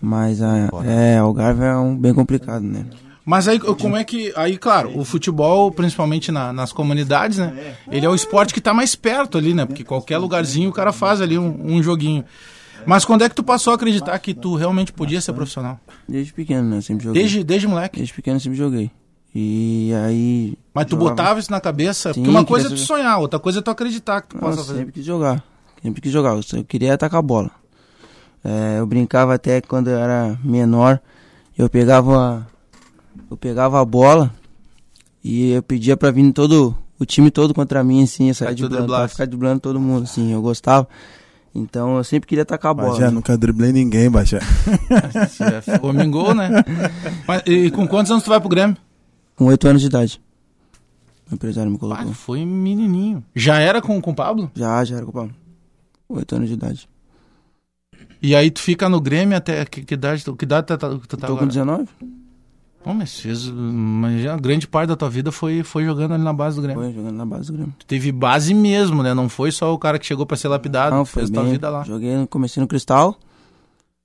Mas a, é, Algarve é um bem complicado, né? Mas aí, como é que. Aí, claro, o futebol, principalmente na- nas comunidades, né? Ele é o esporte que tá mais perto ali, né? Porque qualquer lugarzinho o cara faz ali um, um joguinho. Mas quando é que tu passou a acreditar que tu realmente podia ser profissional? Desde pequeno, né? Eu sempre joguei. Desde, desde moleque. Desde pequeno eu sempre joguei. E aí. Mas tu jogava- botava isso na cabeça? Sim, porque uma coisa é tu sonhar, outra coisa é tu acreditar que tu Não, possa fazer. sempre quis jogar. Sempre quis jogar. Eu queria atacar a bola. É, eu brincava até quando eu era menor. Eu pegava. Eu pegava a bola e eu pedia pra vir todo. O time todo contra mim, assim, Aí tu driblando, pra ficar driblando todo mundo, assim, eu gostava. Então eu sempre queria atacar a bola. Bajé, né? nunca driblei ninguém, Bajé. Ficou mingou, né? Mas, e com quantos anos tu vai pro Grêmio? Com oito anos de idade. O empresário me Ah, colocou. tu foi menininho. Já era com, com o Pablo? Já, já era com o Pablo. Oito anos de idade. E aí tu fica no Grêmio até que, que idade? tu- Que idade tu tá, tu tá Tô com agora? 19? Pô, mas fez. Mas já grande parte da tua vida foi, foi jogando ali na base do Grêmio. Foi jogando na base do Grêmio. Tu teve base mesmo, né? Não foi só o cara que chegou pra ser lapidado, Não, tu fez foi tua bem. vida lá. Joguei, comecei no Cristal.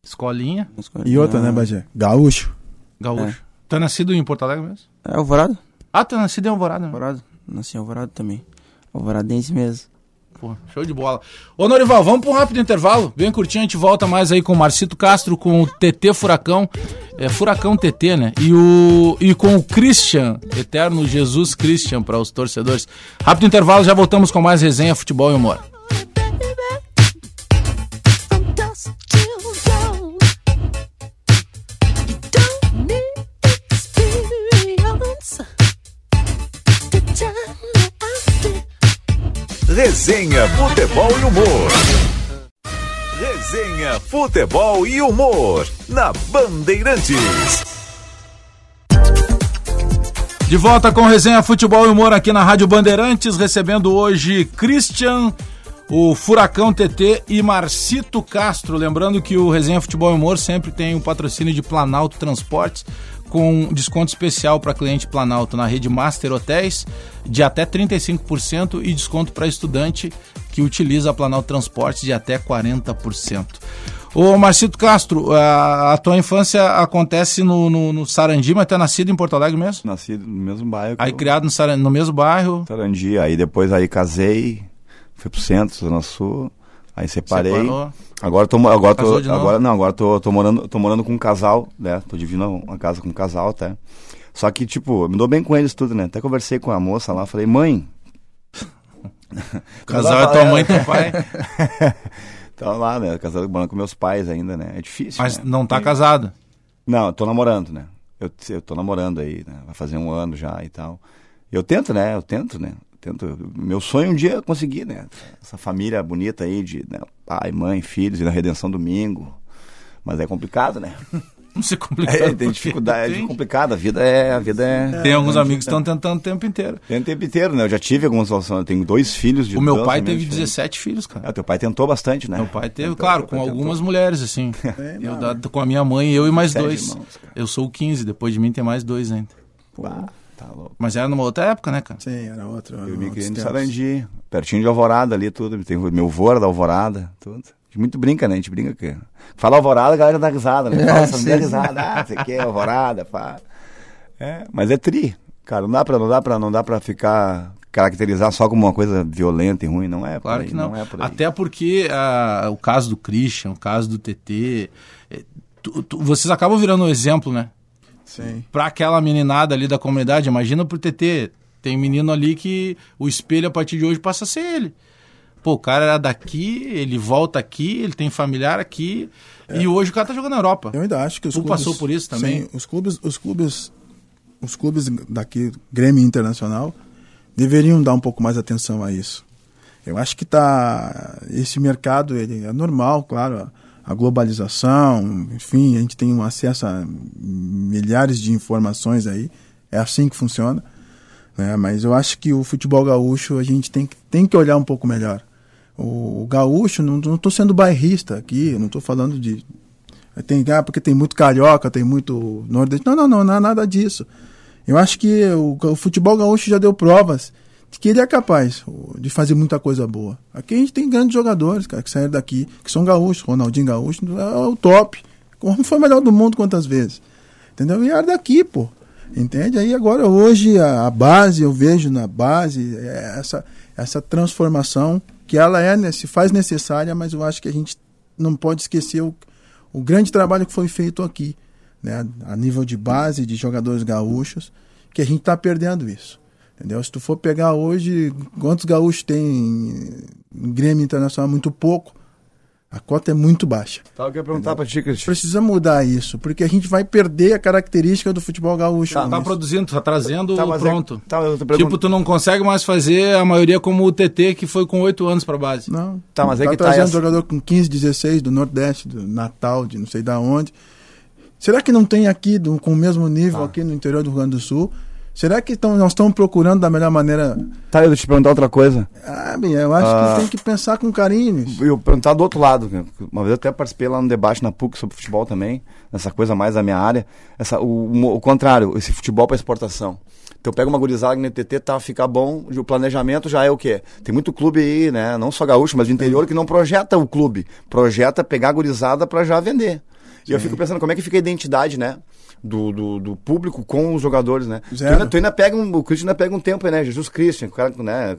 Escolinha, na E outra, né, escolinha- Bajé? Gaúcho. gaúcho. Tu é nascido em Porto Alegre mesmo? É Alvorada? Ah, tu é nascido em Alvorada, né? Alvorada. Nasci em Alvorada também. Alvoradense mesmo. Pô, show de bola. Ô, Norival, vamos pra um rápido intervalo. Bem curtinho, a gente volta mais aí com o Marcito Castro, com o TT Furacão. É Furacão TT, né? E, o, e com o Christian, Eterno Jesus Christian, para os torcedores. Rápido intervalo, já voltamos com mais resenha, futebol e humor. Resenha, futebol e humor. Resenha, futebol e humor. Na Bandeirantes. De volta com resenha Futebol e Humor aqui na Rádio Bandeirantes, recebendo hoje Christian, o Furacão TT e Marcito Castro. Lembrando que o Resenha Futebol e Humor sempre tem o patrocínio de Planalto Transportes, com desconto especial para cliente Planalto na rede Master Hotéis, de até 35% e desconto para estudante que utiliza a Planalto Transportes de até 40%. Ô Marcito Castro, a, a tua infância acontece no, no, no Sarandi, mas tu é nascido em Porto Alegre mesmo? Nasci no mesmo bairro. Aí eu- criado no, Saran- no mesmo bairro, Sarandi, aí depois aí casei, fui pro centro, Zona Sul, aí separei. separou. Agora tô, agora tô, Casou agora não, agora tô, tô morando, tô morando com um casal, né? Tô dividindo uma casa com um casal até. Só que tipo, me dou bem com eles tudo, né? Até conversei com a moça lá, falei: "Mãe, *laughs* casal é tua mãe e teu pai, *laughs* tá lá, né? Casado morando com meus pais ainda, né? É difícil, mas né? não tá casado. Não, tô namorando, né? Eu, eu tô namorando aí, né? Vai fazer um ano já e tal. Eu tento, né? Eu tento, né? Tento. Meu sonho um dia é conseguir, né? Essa família bonita aí de né? pai, mãe, filhos e na Redenção Domingo. Mas é complicado, né? *laughs* Não se complicar. É, tem dificuldade, é Tem. complicada. A vida é. A vida é Tem alguns amigos que estão tentando o tempo inteiro. Tem o tempo inteiro, né? Eu já tive algumas situações. Eu tenho dois filhos de O meu pai famílias teve diferentes. 17 filhos, cara. É, teu pai tentou bastante, né? Meu pai teve, Tentou, claro, com algumas tentou. mulheres, assim. *laughs* É, Eu, da- com a minha mãe, eu e mais dois. irmãos, eu sou o 15, depois de mim tem mais dois ainda. Ah, tá louco. Mas era numa outra época, né, cara? Sim, era outro. Eu me criei no tempos. Sarandi, pertinho de Alvorada ali, tudo. Tem, meu vô era da Alvorada, tudo. A gente muito brinca, né? A gente brinca que. Fala Alvorada, a galera dá risada, né? Fala, *laughs* É, risada, ah, você quer Alvorada, pá. É, mas é tri. Cara, não dá pra, não dá pra, não dá pra ficar caracterizar só como uma coisa violenta e ruim, não é? Claro aí, que não. é por aí. Até porque ah, o caso do Christian, o caso do TT, eh, tu- tu- vocês acabam virando um exemplo, né? Sim. Pra aquela meninada ali da comunidade, imagina pro TT. Tem menino ali que o espelho a partir de hoje passa a ser ele. Pô, o cara era daqui, ele volta aqui, ele tem familiar aqui, e hoje o cara tá jogando na Europa. Eu ainda acho que os Tu clubes, passou por isso também? Sim, os clubes, os clubes, os clubes daqui, Grêmio Internacional, deveriam dar um pouco mais atenção a isso. Eu acho que tá esse mercado ele é normal, claro, a, globalização, enfim, a gente tem um acesso a milhares de informações aí, é assim que funciona. Né? Mas eu acho que o futebol gaúcho a gente tem que, tem que olhar um pouco melhor. O, o gaúcho, não estou sendo bairrista aqui, não estou falando de tem, ah, porque tem muito carioca, tem muito nordeste. Não, não, não, não é nada disso. Eu acho que o, o futebol gaúcho já deu provas de que ele é capaz de fazer muita coisa boa. Aqui a gente tem grandes jogadores, cara, que saíram daqui, que são gaúchos. Ronaldinho Gaúcho é o top. Foi o melhor do mundo quantas vezes? Entendeu? E era daqui, pô. Entende? Aí agora, hoje, a, a base, eu vejo na base é essa, essa transformação que ela é, né, se faz necessária, mas eu acho que a gente não pode esquecer o, o grande trabalho que foi feito aqui, né, a nível de base, de jogadores gaúchos, que a gente está perdendo isso. Entendeu? Se tu for pegar hoje, quantos gaúchos tem em Grêmio Internacional? Muito pouco. A cota é muito baixa. Tá, eu queria perguntar pra ti, Cristian. Precisa mudar isso, porque a gente vai perder a característica do futebol gaúcho. Tá, tá produzindo, tá trazendo Tá, é- pronto. tá, eu tô perguntando- Tipo, tu não consegue mais fazer a maioria como o TT, que foi com 8 anos pra base. Não. Tá, mas é que tá trazendo essa- jogador com 15, 16 do Nordeste, do Natal, de não sei da onde. Será que não tem aqui do- com o mesmo nível Tá. aqui no interior do Rio Grande do Sul? Será que tão, nós estamos procurando da melhor maneira? Tá, eu vou te perguntar outra coisa. Ah, bem, eu acho Ah. que tem que pensar com carinho. Eu perguntar do outro lado. Uma vez eu até participei lá no debate na PUC sobre futebol também, nessa coisa mais da minha área. Essa, o, o, contrário, esse futebol para exportação. Então pega uma gurizada que no TT tá, fica bom, o planejamento já é o quê? Tem muito clube aí, né? Não só gaúcho, mas do interior que não projeta o clube. Projeta pegar a gurizada para já vender. E eu fico pensando como é que fica a identidade, né? Do, do, do público com os jogadores, né? Tu ainda, tu ainda pega um, o Christian ainda pega um tempo aí, né? Jesus Christian, o cara, né?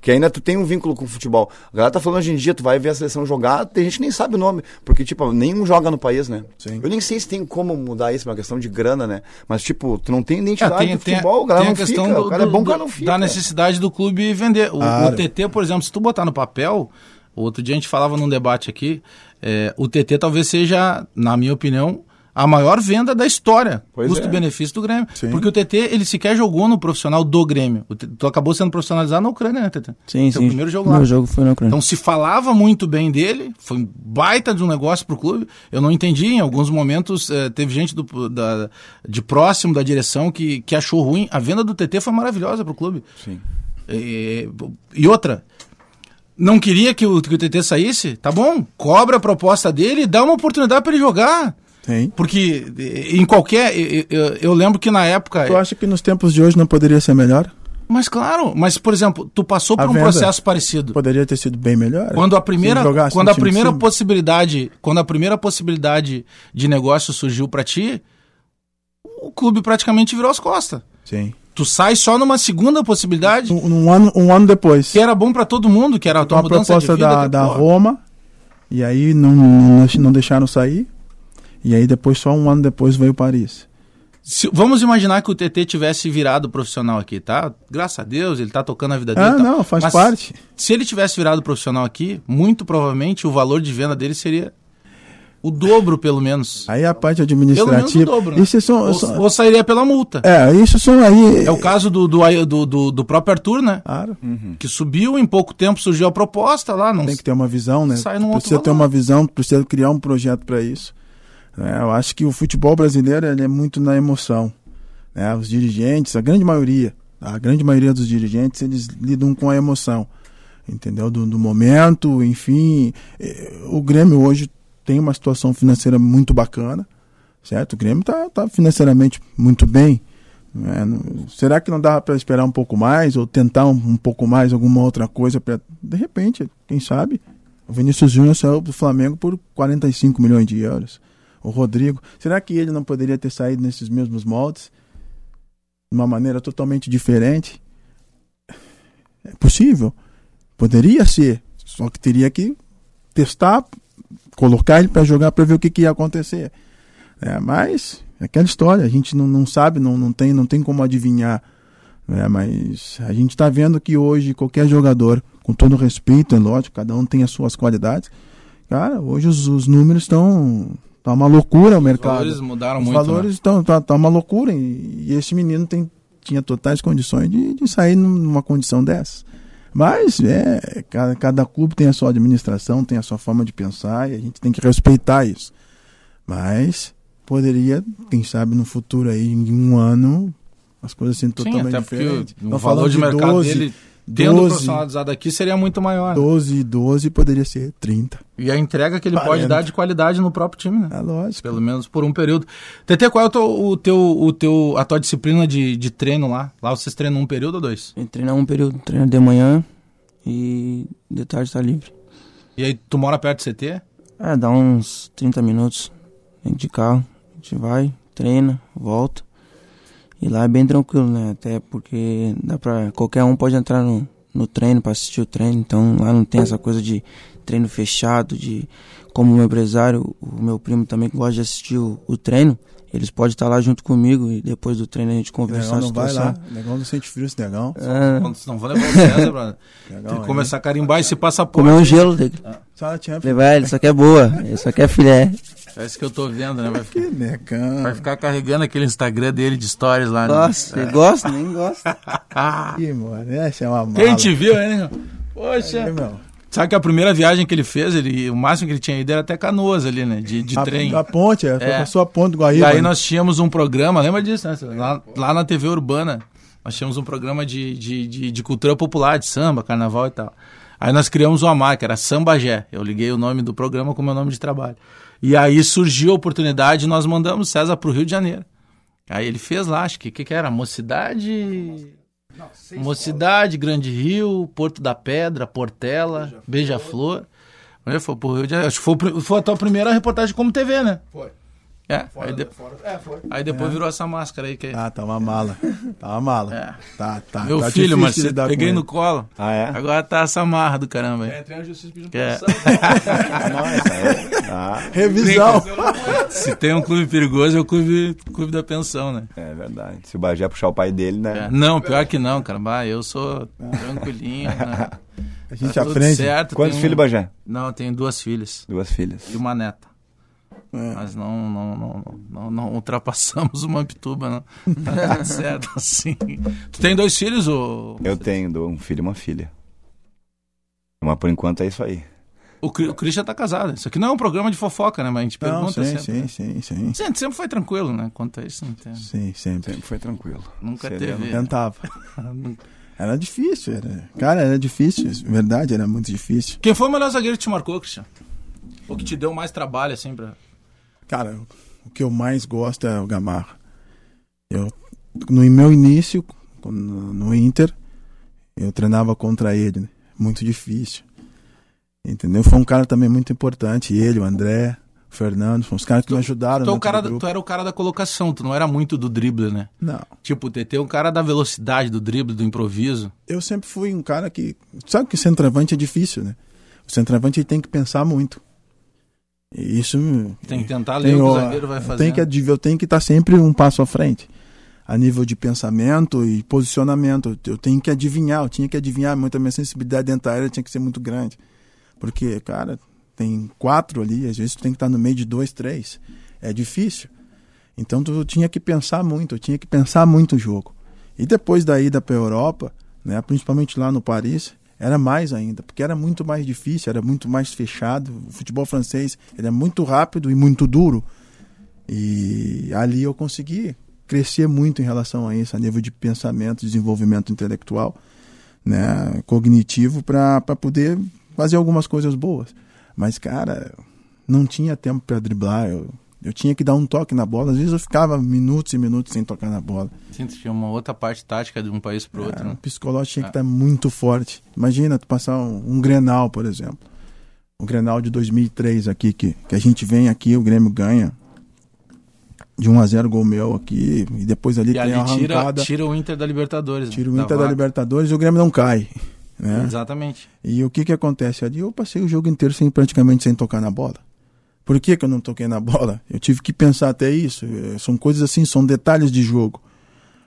Que ainda tu tem um vínculo com o futebol. A galera tá falando hoje em dia, tu vai ver a seleção jogar, tem gente que nem sabe o nome, porque, tipo, nenhum joga no país, né? Sim. Eu nem sei se tem como mudar isso, é uma questão de grana, né? Mas, tipo, tu não tem É, identidade tem, do tem, futebol, o cara tem a não questão fica. do, o cara é bom, o cara não fica. da necessidade do clube vender. O, Claro. o TT, por exemplo, se tu botar no papel, outro dia a gente falava num debate aqui, é, o TT talvez seja, na minha opinião, a maior venda da história, custo-benefício do Grêmio. Sim. Porque o TT, ele sequer jogou no profissional do Grêmio. O tu acabou sendo profissionalizado na Ucrânia, né, TT? Sim, Teu sim. primeiro jogo Meu lá. jogo foi na Ucrânia. Então se falava muito bem dele, foi um baita de um negócio pro clube. Eu não entendi, em alguns momentos eh, teve gente do, da, de próximo da direção que, que achou ruim. A venda do TT foi maravilhosa pro clube. Sim. E, e outra, não queria que o, que o TT saísse? Tá bom, cobra a proposta dele e dá uma oportunidade para ele jogar. Tem. Porque eh, em qualquer. Eu, eu- eu lembro que na época. Tu acha que nos tempos de hoje não poderia ser melhor? Mas claro, mas por exemplo, tu passou por um processo parecido. Poderia ter sido bem melhor? Quando a primeira, quando a primeira possibilidade, quando a primeira possibilidade de negócio surgiu pra ti, o clube praticamente virou as costas. Sim. Tu sai só numa segunda possibilidade, Um, um ano, um ano depois. que era bom pra todo mundo, que era a tua uma mudança proposta de vida. da, da Roma. E aí não, não, não deixaram sair. E aí depois, só um ano depois, veio Paris. se- vamos imaginar que o TT tivesse virado profissional aqui, tá? Graças a Deus, ele tá tocando a vida dele. Ah, tal. não, faz Mas parte. Se ele tivesse virado profissional aqui, muito provavelmente o valor de venda dele seria o dobro, pelo menos. Aí a parte Pelo menos o administrativa. dobro, né? Isso são, ou, são- ou sairia pela multa. é, isso são aí. É o caso do, do, do, do- do próprio Arthur, né? Claro. Que subiu, em pouco tempo surgiu a proposta lá. Não Tem que ter uma visão, né? Sai num outro precisa ter valor. uma visão, precisa criar um projeto para isso. Né? Eu acho que o futebol brasileiro é muito na emoção. Né? Os dirigentes, a grande maioria, a grande maioria dos dirigentes, eles lidam com a emoção, entendeu? Do, do momento, enfim. Eh, O Grêmio hoje tem uma situação financeira muito bacana, certo? O Grêmio está tá financeiramente muito bem. né? Não- Será que não dava para esperar um pouco mais ou tentar um, um pouco mais alguma outra coisa para de repente, quem sabe? O Vinícius Júnior saiu do Flamengo por 45 milhões de euros. O Rodrigo, será que ele não poderia ter saído nesses mesmos moldes? De uma maneira totalmente diferente? É possível. Poderia ser. Só que teria que testar, colocar ele para jogar para ver o que, que ia acontecer. É, mas é aquela história, a gente não, não sabe, não, não, tem, não tem como adivinhar. né? mas a gente está vendo que hoje qualquer jogador, com todo respeito, é lógico, cada um tem as suas qualidades. Cara, hoje os, os números estão. Tá uma loucura o Os mercado. valores mudaram Os muito. valores né? estão tá, tá uma loucura e, e esse menino tem, tinha totais condições de, de sair numa condição dessa. Mas é, cada, cada clube tem a sua administração, tem a sua forma de pensar e a gente tem que respeitar isso. Mas poderia, quem sabe no futuro aí, em um ano, as coisas sendo Sim, totalmente até porque diferentes. o, o Não valor falando de mercado 12, dele, tendo 12, profissionalizado aqui, seria muito maior. né? 12, 12 poderia ser 30. E a entrega que ele pode 40. dar de qualidade no próprio time, né? É lógico. Pelo menos por um período. TT, qual é o teu, o teu, o teu, a tua disciplina de, de treino lá? Lá vocês treinam um período ou dois? Eu treino um período, treino de manhã e de tarde tá livre. E aí tu mora perto do CT? É, dá uns 30 minutos de carro. A gente vai, treina, volta. E lá é bem tranquilo, né? Até porque dá pra. Qualquer um pode entrar no, no treino pra assistir o treino. Então lá não tem essa coisa de treino fechado, de. Como o meu empresário, o meu primo também que gosta de assistir o, o treino, eles podem estar lá junto comigo e depois do treino a gente conversar negão não vai situação. lá. Negão não sente frio esse negão. É, Quando não vão levar o César, brother. *laughs* Tem que começar a carimbar esse passaporte. comer um gelo dele. Só na Champions. Levar ele, isso aqui é boa, isso aqui é filé. É isso que eu tô vendo, né? Vai ficar, Que negão. vai ficar carregando aquele Instagram dele de stories lá. né? Nossa, ele gosta? Nem gosta. *laughs* Ih, mano, essa é uma mala. Quem te viu, hein? Poxa. Aí, meu. Sabe que a primeira viagem que ele fez, ele, o máximo que ele tinha ido era até Canoas ali, né? De, de a, trem. A ponte, é, É. passou a ponte do E Guaíba. aí né? nós tínhamos um programa, lembra disso, né? Lá, lá na TV Urbana, nós tínhamos um programa de, de, de, de cultura popular, de samba, carnaval e tal. Aí nós criamos uma marca, era Sambagé. Eu liguei o nome do programa com o meu nome de trabalho. E aí surgiu a oportunidade e nós mandamos César pro Rio de Janeiro. Aí ele fez lá, acho que o que, que era? Mocidade. Mocidade, Grande Rio, Porto da Pedra, Portela, Beija-Flor. De Janeiro. Acho que foi, foi a tua primeira reportagem como TV, né? Foi. É, aí, de- aí depois virou essa máscara aí que Ah, tá uma mala. Tá uma mala. É. Tá, tá. Meu tá filho, mas peguei no colo. Ah, é? Agora tá essa marra do caramba aí. Entrei na justiça pedindo Que é. *laughs* Nossa, é. Ah, Revisão. Se tem um clube perigoso, é o clube, clube da pensão, né? é verdade. Se o Bagé puxar o pai dele, É. né? Não, pior que não, cara. Bah, eu sou tranquilinho, né? A gente Tá aprende. certo. Quantos tenho- filhos, Bagé? Não, eu tenho duas filhas Duas filhas. e uma neta. É. Mas não, não, não, não, não ultrapassamos uma pituba, não. *laughs* Tá tudo certo assim. Tu tem dois filhos, ou Eu tenho um filho e uma filha. Mas por enquanto é isso aí. O, Cri- o Christian tá casado. Isso aqui não é um programa de fofoca, né? Mas a gente Não, pergunta sim, sempre. sim, né? sim, sim. Gente sempre foi tranquilo, né? Quanto a isso, não tem. Sim, sempre. Sempre foi tranquilo. Nunca Sereno. teve. Tentava. *laughs* Era difícil, era. Cara, era difícil. Verdade, era muito difícil. Quem foi o melhor zagueiro que te marcou, Christian? O que te deu mais trabalho, assim, pra. Cara, o que eu mais gosto é o Gamarra. Eu, no meu início, no, Inter, eu treinava contra ele. né? Muito difícil. Entendeu? Foi um cara também muito importante. Ele, o André, o Fernando, foram os caras que me ajudaram. Tu, é cara, tu era o cara da colocação, tu não era muito do drible, né? Não. Tipo, o TT é o cara da velocidade, do drible, do improviso. Eu sempre fui um cara que. Sabe que centroavante é difícil, né? O centroavante ele tem que pensar muito. Isso. Tem que tentar ler Tem o que o o- zagueiro vai fazer. tenho que, eu tenho que estar sempre um passo à frente. A nível de pensamento e posicionamento. Eu tenho que adivinhar, eu tinha que adivinhar. Muita minha sensibilidade dentro da área tinha que ser muito grande. Porque, cara, tem quatro ali, às vezes tu tem que estar no meio de dois, três. É difícil. Então tu tinha que pensar muito, eu tinha que pensar muito o jogo. E depois da ida para a Europa, né, principalmente lá no Paris, era mais ainda, porque era muito mais difícil, era muito mais fechado. O futebol francês ele é muito rápido e muito duro. E ali eu consegui crescer muito em relação a isso, a nível de pensamento, desenvolvimento intelectual, né, cognitivo, para poder fazer algumas coisas boas. Mas, cara, não tinha tempo para driblar. Eu, eu tinha que dar um toque na bola. Às vezes eu ficava minutos e minutos sem tocar na bola. Sim, tinha uma outra parte tática de um país pro outro. É, né? O psicológico tinha que É. estar muito forte. Imagina tu passar um, um Grenal, por exemplo. O Grenal de 2003 aqui, que, que a gente vem aqui, o Grêmio ganha de 1 a 0 gol meu aqui, e depois ali E tem ali a tira, arrancada, tira o Inter da Libertadores. tira o da Inter da vaga. Libertadores e o Grêmio não cai. Né? Exatamente. E o que que acontece ali? Eu passei o jogo inteiro sem praticamente sem tocar na bola. Por que, que eu não toquei na bola? Eu tive que pensar até isso. Eh, São coisas assim, são detalhes de jogo.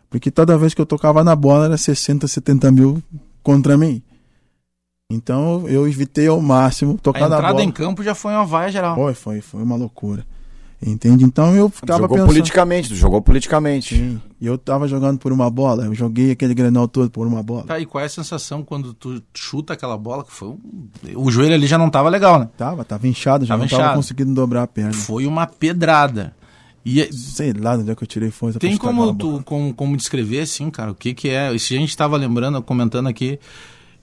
Porque toda vez que eu tocava na bola era 60, 70 mil contra mim. Então eu evitei ao máximo A tocar na entrada bola. em campo já foi uma vaia geral. Foi, foi, foi uma loucura. Entende? Então eu ficava jogou pensando. politicamente, tu jogou politicamente. Sim. E eu tava jogando por uma bola. Eu joguei aquele grenal todo por uma bola. Tá, e qual é a sensação quando tu chuta aquela bola? Que foi um... O joelho ali já não tava legal, né? Tava, tava inchado, já Tava não tava inchado. conseguindo dobrar a perna. Foi uma pedrada. E é- Sei lá de onde é que eu tirei força tem como tu como, como descrever, assim, cara, o que que é... Se a gente tava lembrando, comentando aqui,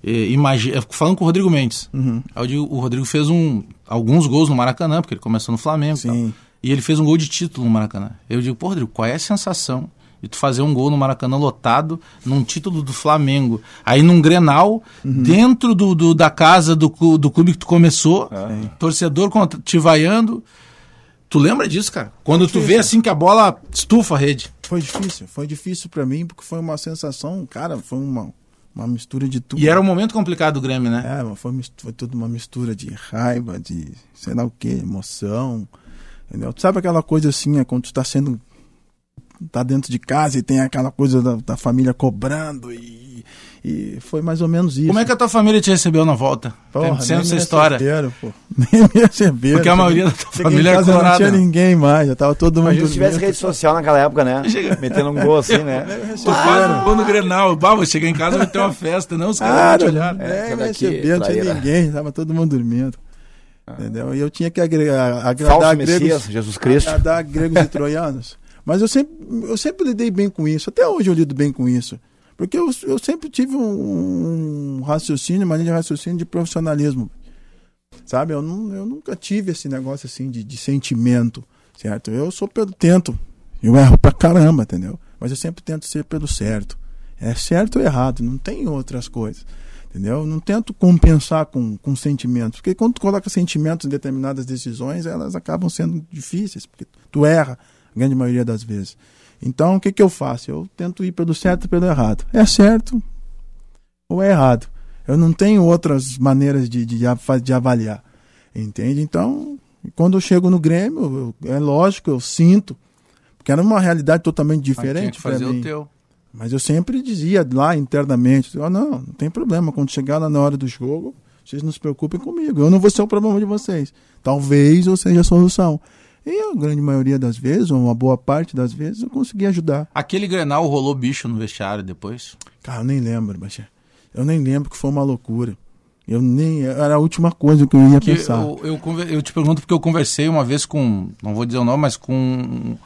eh, imagina, falando com o Rodrigo Mendes. Uhum. O Rodrigo fez um, alguns gols no Maracanã, porque ele começou no Flamengo. e tal. E ele fez um gol de título no Maracanã. Eu digo, pô, Rodrigo, qual é a sensação de tu fazer um gol no Maracanã lotado num título do Flamengo? Aí num Grenal, Uhum. dentro do, do- da casa do, do clube que tu começou, É. torcedor te vaiando. Tu lembra disso, cara? Quando tu vê assim que a bola estufa a rede. Foi difícil, foi difícil pra mim, porque foi uma sensação, cara, foi uma, uma mistura de tudo. E era um momento complicado do Grêmio, né? É, foi, foi tudo uma mistura de raiva, de sei lá o que, emoção. Entendeu? Tu sabe aquela coisa assim, é quando tu tá sendo. tá dentro de casa e tem aquela coisa da, da família cobrando e, e foi mais ou menos isso. Como é que a tua família te recebeu na volta? Porra, Sendo nem essa me história. receberam, pô. *laughs* Nem me receberam. Porque a maioria da tua família em é casa, não colorada. tinha ninguém mais, já tava todo mundo Imagina se tivesse rede social naquela época, né? Metendo um gol assim, né? *laughs* Um gol no Grenal. Bah, vou chegar em casa vai ter uma festa. Não, os caras vão Cara, te olhar. é, cada me que receberam, não tinha ninguém, tava todo mundo dormindo. Entendeu? E eu tinha que agregar, agradar Falso gregos, Messias, Jesus Cristo. agradar gregos e troianos. Mas eu sempre, eu sempre lidei bem com isso. Até hoje eu lido bem com isso. Porque eu, eu sempre tive um, um raciocínio, uma linha de raciocínio de profissionalismo. Sabe? Eu, não, eu nunca tive esse negócio assim de, de sentimento, certo? Eu sou pelo tento. Eu erro pra caramba, entendeu? Mas eu sempre tento ser pelo certo. É certo ou errado, não tem outras coisas. Entendeu? Eu Não tento compensar com, com sentimentos. Porque quando tu coloca sentimentos em determinadas decisões, elas acabam sendo difíceis. Porque tu erra, a grande maioria das vezes. Então, o que, que eu faço? Eu tento ir pelo certo e pelo errado. É certo ou é errado. Eu não tenho outras maneiras de, de, de avaliar. Entende? Então, quando eu chego no Grêmio, eu- é lógico, eu sinto. Porque era uma realidade totalmente diferente para fazer mim. o teu. Mas eu sempre dizia lá internamente, oh, não, não tem problema, quando chegar lá na hora do jogo, vocês não se preocupem comigo, eu não vou ser o problema de vocês. Talvez eu seja a solução. E a grande maioria das vezes, ou uma boa parte das vezes, eu consegui ajudar. Aquele Grenal rolou bicho no vestiário depois. Cara, eu nem lembro, Bachê. Eu nem lembro que foi uma loucura. Eu nem. Era a última coisa que eu ia Que pensar. eu, eu, eu te pergunto porque eu conversei uma vez com, não vou dizer o nome, mas com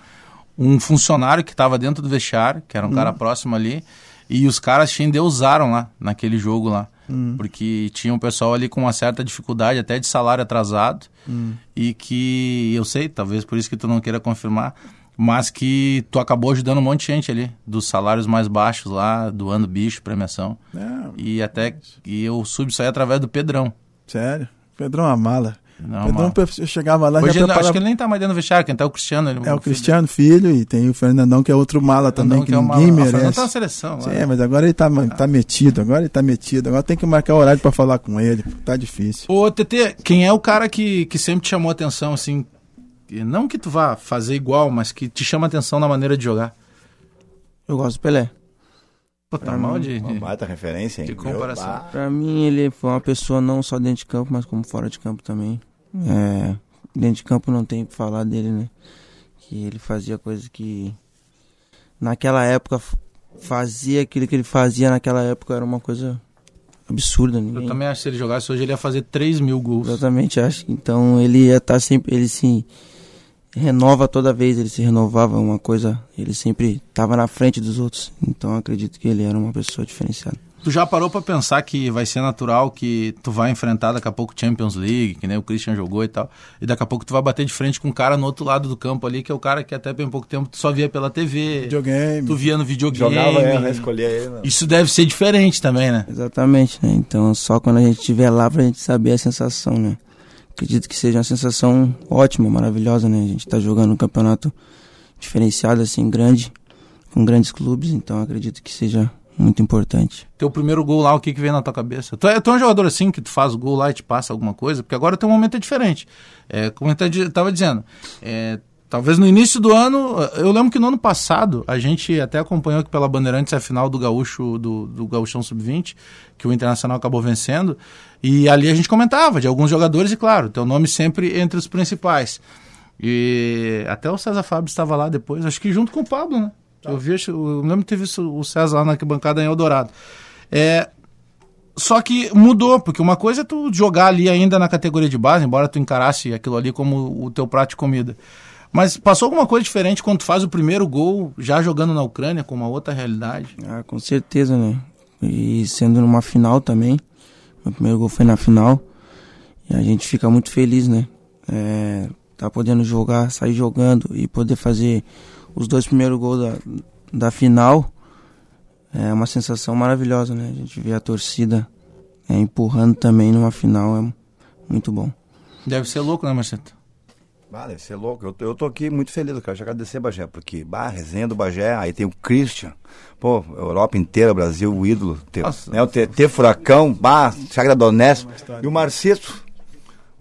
um, funcionário que estava dentro do vestiário, que era um Hum. cara próximo ali, e os caras te endeusaram lá, naquele jogo lá. Hum. Porque tinha um pessoal ali com uma certa dificuldade, até de salário atrasado, Hum. e que eu sei, talvez por isso que tu não queira confirmar, mas que tu acabou ajudando um monte de gente ali, dos salários mais baixos lá, doando bicho, premiação. É, E até e eu soube isso aí através do Pedrão. sério. Pedrão é uma mala. Não, Pedrão, chegava lá Hoje já ele, acho preparava- que ele nem tá mais dentro do vestiário, quem tá é o Cristiano. Ele, É o Cristiano Filho e tem o Fernandão, que é outro mala também, que, é uma- ninguém Ah, o Fernando merece. tá na seleção. lá. Sim, mas agora ele tá, tá metido, agora ele tá metido. Agora tem que marcar horário pra falar com ele. Tá difícil. Ô, TT, quem é o cara que, que sempre te chamou atenção, assim? Não que tu vá fazer igual, mas que te chama atenção na maneira de jogar. Eu gosto do Pelé. Pô, tá mal de. Uma de- baita referência, hein? Que comparação. Meu. Pra mim, ele foi uma pessoa não só dentro de campo, mas como fora de campo também. É, dentro de campo não tem o que falar dele, né? Que ele fazia coisas que naquela época fazia aquilo que ele fazia naquela época era uma coisa absurda. Ninguém, Eu também acho que se ele jogasse hoje, ele ia fazer 3 mil gols. Exatamente, acho. Então ele ia estar sempre, ele sim, renova toda vez, ele se renovava, uma coisa, ele sempre estava na frente dos outros. Então acredito que ele era uma pessoa diferenciada. Tu já parou pra pensar que vai ser natural que tu vai enfrentar daqui a pouco Champions League, que nem o Christian jogou e tal, e daqui a pouco tu vai bater de frente com um cara no outro lado do campo ali, que é o cara que até bem pouco tempo tu só via pela TV, Videogame. tu via no videogame. Jogava, é, né, escolher ele. né? Isso deve ser diferente também, né? Exatamente, né? Então só quando a gente estiver lá pra gente saber a sensação, né? Acredito que seja uma sensação ótima, maravilhosa, né? A gente tá jogando um campeonato diferenciado, assim, grande, com grandes clubes, então acredito que seja muito importante. Teu primeiro gol lá, o que que vem na tua cabeça? Tu é, tu é um jogador assim que tu faz o gol lá e te passa alguma coisa? Porque agora teu momento é diferente. É, como eu estava dizendo, é, talvez no início do ano, eu lembro que no ano passado a gente até acompanhou aqui pela Bandeirantes a final do Gaúcho, do, do Gaúchão Sub-20, que o Internacional acabou vencendo, e ali a gente comentava de alguns jogadores e claro, teu nome sempre entre os principais. E até o César Fábio estava lá depois, acho que junto com o Pablo, né? Eu, vi, eu lembro ter visto o César lá na arquibancada em Eldorado. É, só que mudou, porque uma coisa é tu jogar ali ainda na categoria de base, embora tu encarasse aquilo ali como o teu prato de comida. Mas passou alguma coisa diferente quando tu faz o primeiro gol, já jogando na Ucrânia, com uma outra realidade? Ah, com certeza, né? E sendo numa final também. Meu primeiro gol foi na final. E a gente fica muito feliz, né? É, tá podendo jogar, sair jogando e poder fazer os dois primeiros gols da, da final. É uma sensação maravilhosa, né? A gente vê a torcida é, empurrando também numa final. É muito bom. Deve ser louco, né, Marcelo? Ah, deve ser louco. Eu, tô- eu tô aqui muito feliz, eu quero te agradecer, Bagé, porque, bah, resenha do Bagé, aí tem o Christian, pô, Europa inteira, Brasil, o ídolo, te, Nossa. né, o TT Furacão, bah, Chagra Donés, e o Marcito.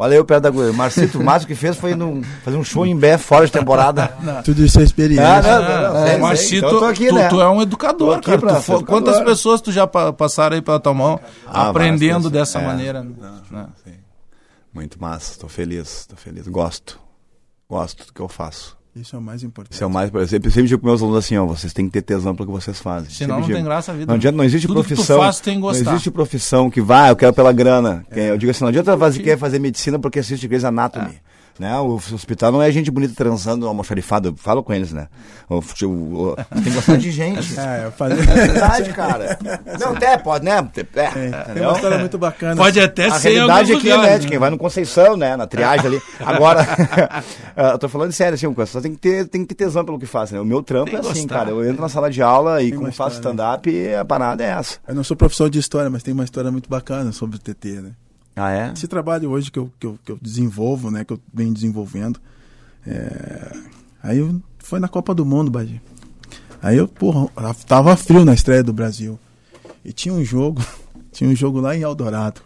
Olha aí o pé da agulha. O Marcito, o máximo que fez foi num, fazer um show em Bé fora de temporada. *laughs* Tudo isso é experiência. Ah, não, não, não, sei, sei. Marcito, Então aqui, tu, né? tu é um educador, aqui cara. Tu educador. Quantas pessoas tu já pa- passaram aí pela tua mão Ah, aprendendo bastante. dessa É. maneira? né? Muito massa, tô feliz, tô feliz. Gosto. Gosto do que eu faço. Isso é o mais importante. Isso é o mais, eu sempre, sempre digo para meus alunos assim, ó, vocês têm que ter tesão pelo que vocês fazem. Senão Sempre não digo. tem graça a vida. Não adianta, não existe Tudo que tu profissão. faz, tem que não gostar. existe profissão que vai, eu quero pela grana. Que Eu digo assim, não adianta fazer, quer fazer medicina porque assiste Grey's Anatomy. É. Né? O hospital não é gente bonita transando almoxarifado, eu falo com eles, né? O, o, o- tem que gostar de gente. *laughs* É, eu falei. É verdade, cara. Não, até pode, né? É, Tem entendeu? uma história muito bacana. Pode até A ser em realidade aqui, né, lugares, de quem vai no Conceição, né, na triagem ali. Agora, *laughs* eu tô falando sério, assim, uma só tem que ter, tem que ter tesão pelo que faz, né? O meu trampo Tem é assim, gostar. cara, eu entro na sala de aula e Tem como faço história, stand-up, a parada é essa. Eu não sou professor de história, mas tem uma história muito bacana sobre o TT, né? Ah, é? Esse trabalho hoje que eu, que eu, que eu desenvolvo, né? Que eu venho desenvolvendo. é, Aí foi na Copa do Mundo, Baji. Aí eu, porra, tava frio na estreia do Brasil. E tinha um jogo, *laughs* tinha um jogo lá em Eldorado.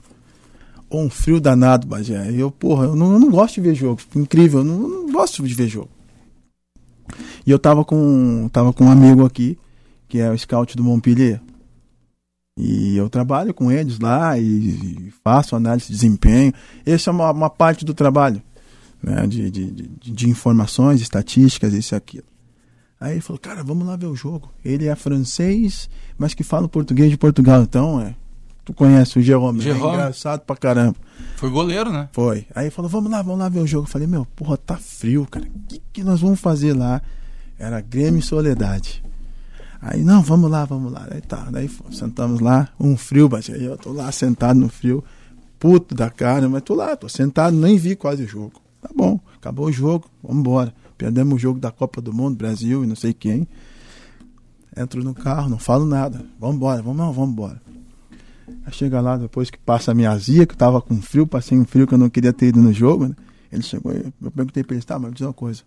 Um frio danado, Bagé. Aí eu, porra, eu não, eu não gosto de ver jogo. Incrível, eu não, eu não gosto de ver jogo. E eu tava com, tava com um amigo aqui, que é o scout do Montpellier. E eu trabalho com eles lá e, faço análise de desempenho. Essa é uma, uma parte do trabalho, né? De, de, de, de informações, estatísticas, isso e aquilo. Aí ele falou, cara, vamos lá ver o jogo. Ele é francês, mas que fala português de Portugal. Então, é. Tu conhece o Jerome, né? Jerome. engraçado pra caramba. Foi goleiro, né? Foi. Aí ele falou, vamos lá, vamos lá ver o jogo. Eu falei, meu, porra, tá frio, cara. O que, que nós vamos fazer lá? Era Grêmio e Soledade. Aí, não, vamos lá, vamos lá. Aí tá, daí sentamos lá, um frio, bate. Aí eu tô lá sentado no frio, puto da cara, mas tô lá, tô sentado, nem vi quase o jogo. Tá bom, acabou o jogo, vamos embora. Perdemos o jogo da Copa do Mundo, Brasil e não sei quem. Entro no carro, não falo nada. Vamos embora, vamos, não, vamos embora. Aí chega lá, depois que passa a minha azia, que eu tava com frio, passei um frio que eu não queria ter ido no jogo, né? Ele chegou, eu perguntei pra ele, tá, mas diz uma coisa.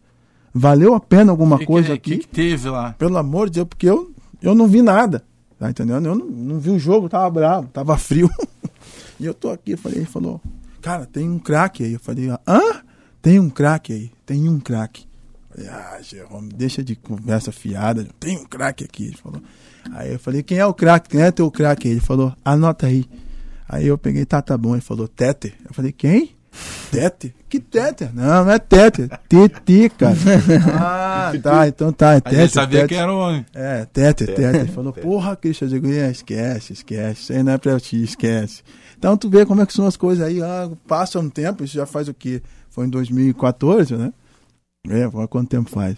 Valeu a pena alguma que, coisa que, aqui? que, que teve lá? Pelo amor de Deus, porque eu, eu não vi nada. Tá entendendo? Eu não, não vi o jogo, tava bravo, tava *laughs* frio. e eu tô aqui, eu falei, ele falou, cara, tem um craque aí. Eu falei, hã? Tem um craque aí, tem um craque. Ah, Jerome, deixa de conversa fiada. Tem um craque aqui. Ele falou. Aí eu falei, quem é o craque? Quem é teu craque aí? Ele falou, anota aí. Aí eu peguei, tá, tá bom. Ele falou, Tete. Eu falei, quem? Tete? Que Tete? Não, não é Tete. Tete, cara. Ah, tá, então tá. É Tete. ele sabia Tete. que era o. É, Tete, Tete. Ele falou, porra, Christian, eu digo, é, esquece, esquece. Isso aí não é pra ti, esquece. Então tu vê como é que são as coisas aí. Ah, passa um tempo, isso já faz o quê? Foi em 2014, né? É, quanto tempo faz.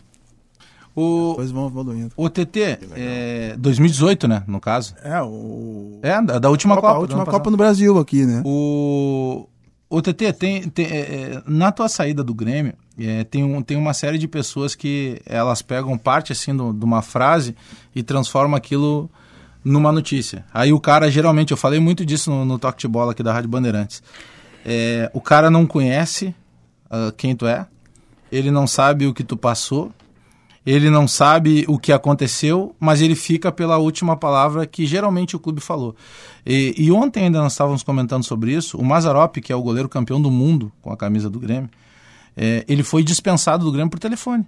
O, Depois vão evoluindo. o TT, é, 2018, né, no caso. É, o. É, da, da última Copa. a do última Copa no Brasil aqui, né? O, o TT, tem, tem, é, é, na tua saída do Grêmio, é, tem, um, tem uma série de pessoas que elas pegam parte assim de uma frase e transformam aquilo numa notícia. Aí o cara, geralmente, eu falei muito disso no, no Toque de Bola aqui da Rádio Bandeirantes. É, o cara não conhece ah, quem tu é, ele não sabe o que tu passou, ele não sabe o que aconteceu, mas ele fica pela última palavra que geralmente o clube falou. E, e ontem ainda nós estávamos comentando sobre isso. O Mazarop, que é o goleiro campeão do mundo com a camisa do Grêmio, é, ele foi dispensado do Grêmio por telefone.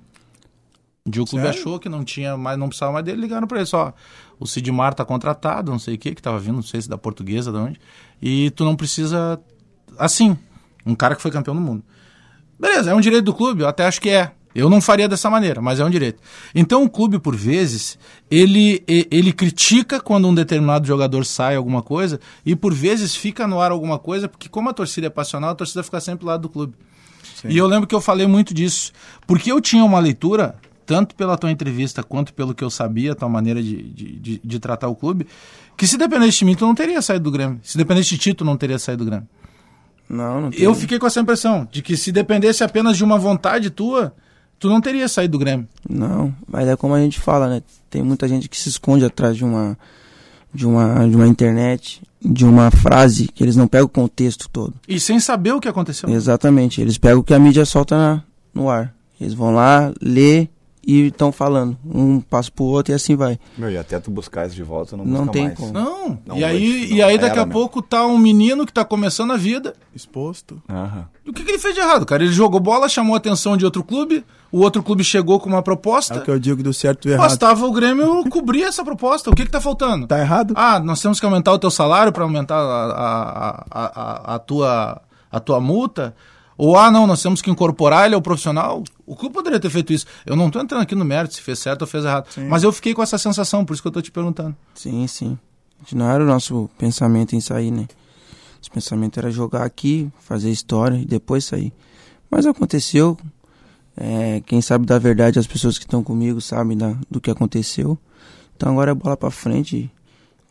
Dia o clube Sério? achou que não tinha mais, não precisava mais dele, ligaram para ele só. O Sidmar tá contratado, não sei o que, que tava vindo, não sei se da portuguesa, de onde. E tu não precisa. Assim, um cara que foi campeão do mundo. Beleza, é um direito do clube, eu até acho que é. Eu não faria dessa maneira, mas é um direito. Então o clube, por vezes, ele, ele critica quando um determinado jogador sai alguma coisa e por vezes fica no ar alguma coisa, porque como a torcida é passional, a torcida fica sempre do lado do clube. E eu lembro que eu falei muito disso, porque eu tinha uma leitura, tanto pela tua entrevista quanto pelo que eu sabia, tua maneira de, de, de, de tratar o clube, que se dependesse de mim, tu não teria saído do Grêmio. Se dependesse de ti, tu não teria saído do Grêmio. Não, não tem. Eu fiquei com essa impressão de que se dependesse apenas de uma vontade tua, tu não teria saído do Grêmio. Não, mas é como a gente fala, né? Tem muita gente que se esconde atrás de uma de uma de uma internet, de uma frase que eles não pegam o contexto todo. E sem saber o que aconteceu. Exatamente, eles pegam o que a mídia solta na- no ar. Eles vão lá, lê e estão falando. Um passa pro outro e assim vai. Meu, e até tu buscar isso de volta, não, Não busca tem mais. como. Não. Não e aí, não e aí daqui era, a pouco tá um menino que tá começando a vida. Exposto. Aham. O que, que ele fez de errado, cara? Ele jogou bola, chamou a atenção de outro clube, o outro clube chegou com uma É proposta. o que eu digo do certo e do errado. Bastava o Grêmio cobrir essa proposta. O que, que tá faltando? Tá errado? Ah, nós temos que aumentar o teu salário para aumentar a, a, a, a, a tua, a tua multa? Ou, ah, não, nós temos que incorporar ele ao profissional? O clube poderia ter feito isso. Eu não tô entrando aqui no mérito se fez certo ou fez errado. Mas eu fiquei com essa sensação, por isso que eu tô te perguntando. Sim, sim. Não era o nosso pensamento em sair, né? Nosso pensamento era jogar aqui, fazer história e depois sair. Mas aconteceu. É, quem sabe da verdade, as pessoas que estão comigo sabem da, do que aconteceu. Então agora é bola pra frente e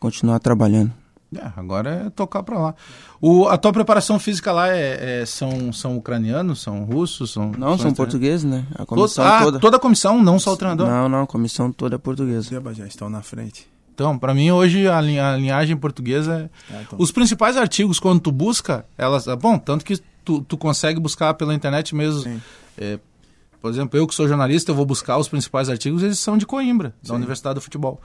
continuar trabalhando. É, agora é tocar pra lá. O, a tua preparação física lá é, é- são, são ucranianos, são russos? São, Não, são estrangeiros? portugueses, né? A comissão ah, toda. toda a comissão, não só o treinador? Não, não, a comissão toda é portuguesa. Já estão na frente. Então, pra mim hoje a, linha- a linhagem portuguesa é... Ah, então. Os principais artigos, quando tu busca, elas. Bom, tanto que tu, tu consegue buscar pela internet mesmo. Sim. É, por exemplo, eu que sou jornalista, eu vou buscar os principais artigos, eles são de Coimbra, da Sim. Universidade do Futebol.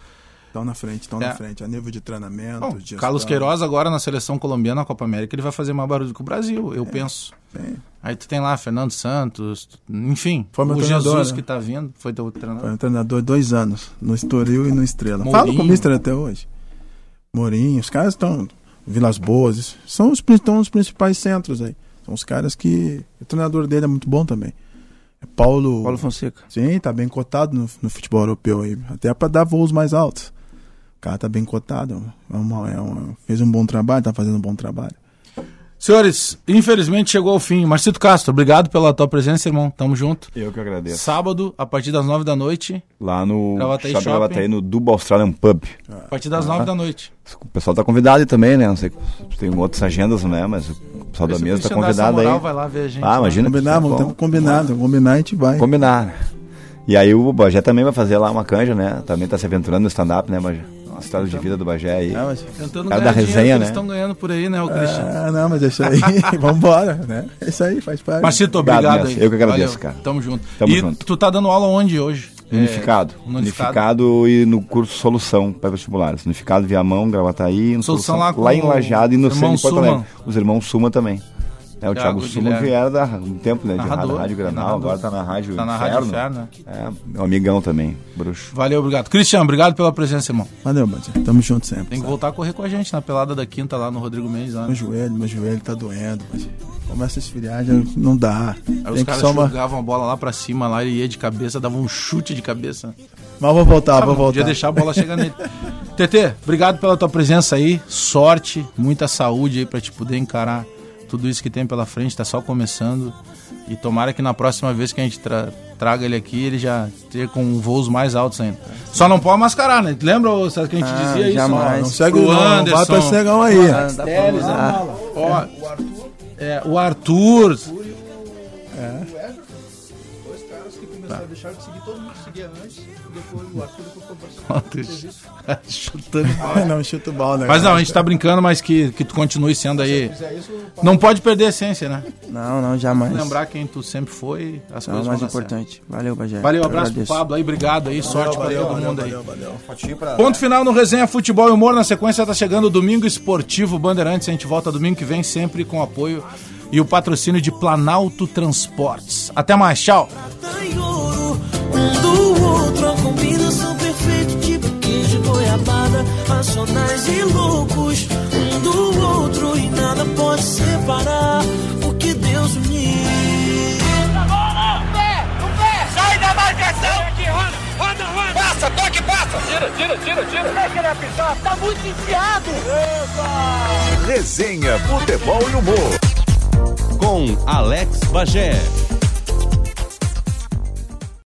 Estão na frente, estão É. na frente. A nível de treinamento, Bom, gestão. Carlos Queiroz agora na seleção colombiana, na Copa América, ele vai fazer mais barulho que o Brasil, É. eu penso. Sim. Aí tu tem lá Fernando Santos, enfim, Foi meu o treinador, Jesus né? que tá vindo, foi teu treinador. Foi um treinador dois anos, no Estoril e no Estrela. Mourinho. Falo com o Mister até hoje. Mourinho, os caras estão. Vilas Boas, são os, estão os principais centros aí. São os caras que. O treinador dele é muito bom também. É Paulo. Paulo Fonseca. Sim, tá bem cotado no, no futebol europeu aí. Até pra dar voos mais altos. O cara tá bem cotado. É uma- é uma- fez um bom trabalho, tá fazendo um bom trabalho. Senhores, infelizmente chegou ao fim. Marcito Castro, obrigado pela tua presença, irmão. Tamo junto. Eu que agradeço. Sábado, a partir das nove da noite. Lá no Gravataí Shopping. Gravataí, no Duba Australian Pub. A partir das nove da noite. O pessoal tá convidado aí também, né? Não sei se tem outras agendas, né? Mas o pessoal da mesa tá convidado aí. moral, vai lá ver a gente. Ah, imagina. Combinar, vamos ter que combinar. Vamos combinar, a gente vai. Combinar, né? E aí o Bagé também vai fazer lá uma canja, né? Também tá se aventurando no stand-up, né, Bagé? Uma história de vida do Bagé aí. Ah, mas- Tentando Cara ganhar da resenha, eles né? estão ganhando por aí, né, o Cristiano? Ah, não, mas é isso aí. *laughs* *laughs* Vambora, né? É isso aí, faz parte. Marcito, Obrigado, obrigado. Eu que agradeço, Valeu. cara. Tamo junto. Tamo e junto. tu tá dando aula onde hoje? Unificado. É, no unificado. e no curso Solução para vestibulares. Unificado, Viamão, Gravataí. No Solução lá com lá em Lajado e no centro Porto Alegre. Os irmãos Suma também. É, o Thiago Thiago Guilherme. vieram da um tempo, né? De Narrador. rádio, rádio Granal, Narrador. agora tá na Rádio Tá na Inferno. Rádio Inferno, né? É, meu amigão também, bruxo. Valeu, obrigado. Cristiano, obrigado pela presença, irmão. Valeu, Badinho. Tamo junto sempre. Tem que sabe? voltar a correr com a gente na pelada da quinta lá no Rodrigo Mendes. Lá. Meu joelho, meu joelho tá doendo, Badinho. Começa a esfriar, já não dá. Aí os Tem que caras uma... jogavam a bola lá pra cima, lá ele ia de cabeça, dava um chute de cabeça. Mas vou voltar, Ah, vou voltar. podia deixar a bola chegar nele. *laughs* TT, obrigado pela tua presença aí. Sorte, muita saúde aí pra te poder encarar tudo isso que tem pela frente. Tá só começando. E tomara que na próxima vez que a gente tra- traga ele aqui, ele já ter com voos mais altos ainda. Só não pode mascarar, né? Lembra César, que a gente Ah, dizia jamais. isso? Não segue O o não, Anderson. bata cegão aí. Ah, dá pra Teles, usar. né? Ó, é, o Arthur. Dois caras que começaram a deixar de seguir todo mundo seguia antes, depois o Arthur *laughs* Chutando. Não, chuta o balde, né? Mas não, a gente tá brincando, mas que, que tu continue sendo aí. Não pode perder a essência, né? Não, não, jamais. Lembrar quem tu sempre foi, as É o coisas mais vão dar certo. importante. Valeu, Bagé. Valeu, Eu abraço pro. Pablo aí, obrigado aí, sorte pra todo mundo aí. Fotinho pra... Ponto final no Resenha Futebol e Humor. Na sequência tá chegando o Domingo Esportivo Bandeirantes. A gente volta domingo que vem, sempre com apoio e o patrocínio de Planalto Transportes. Até mais, tchau! Outro, a combinação perfeita, tipo queijo, goiabada, racionais e loucos, um do outro e nada pode separar o que Deus uniu. Pé, no pé. Sai da marcação. Aqui, roda, roda, roda. Passa, toque, passa. Tira, tira, tira, tira. Deixa ele apitar. Tá muito enfiado. Resenha, futebol e humor. Com Alex Bagé.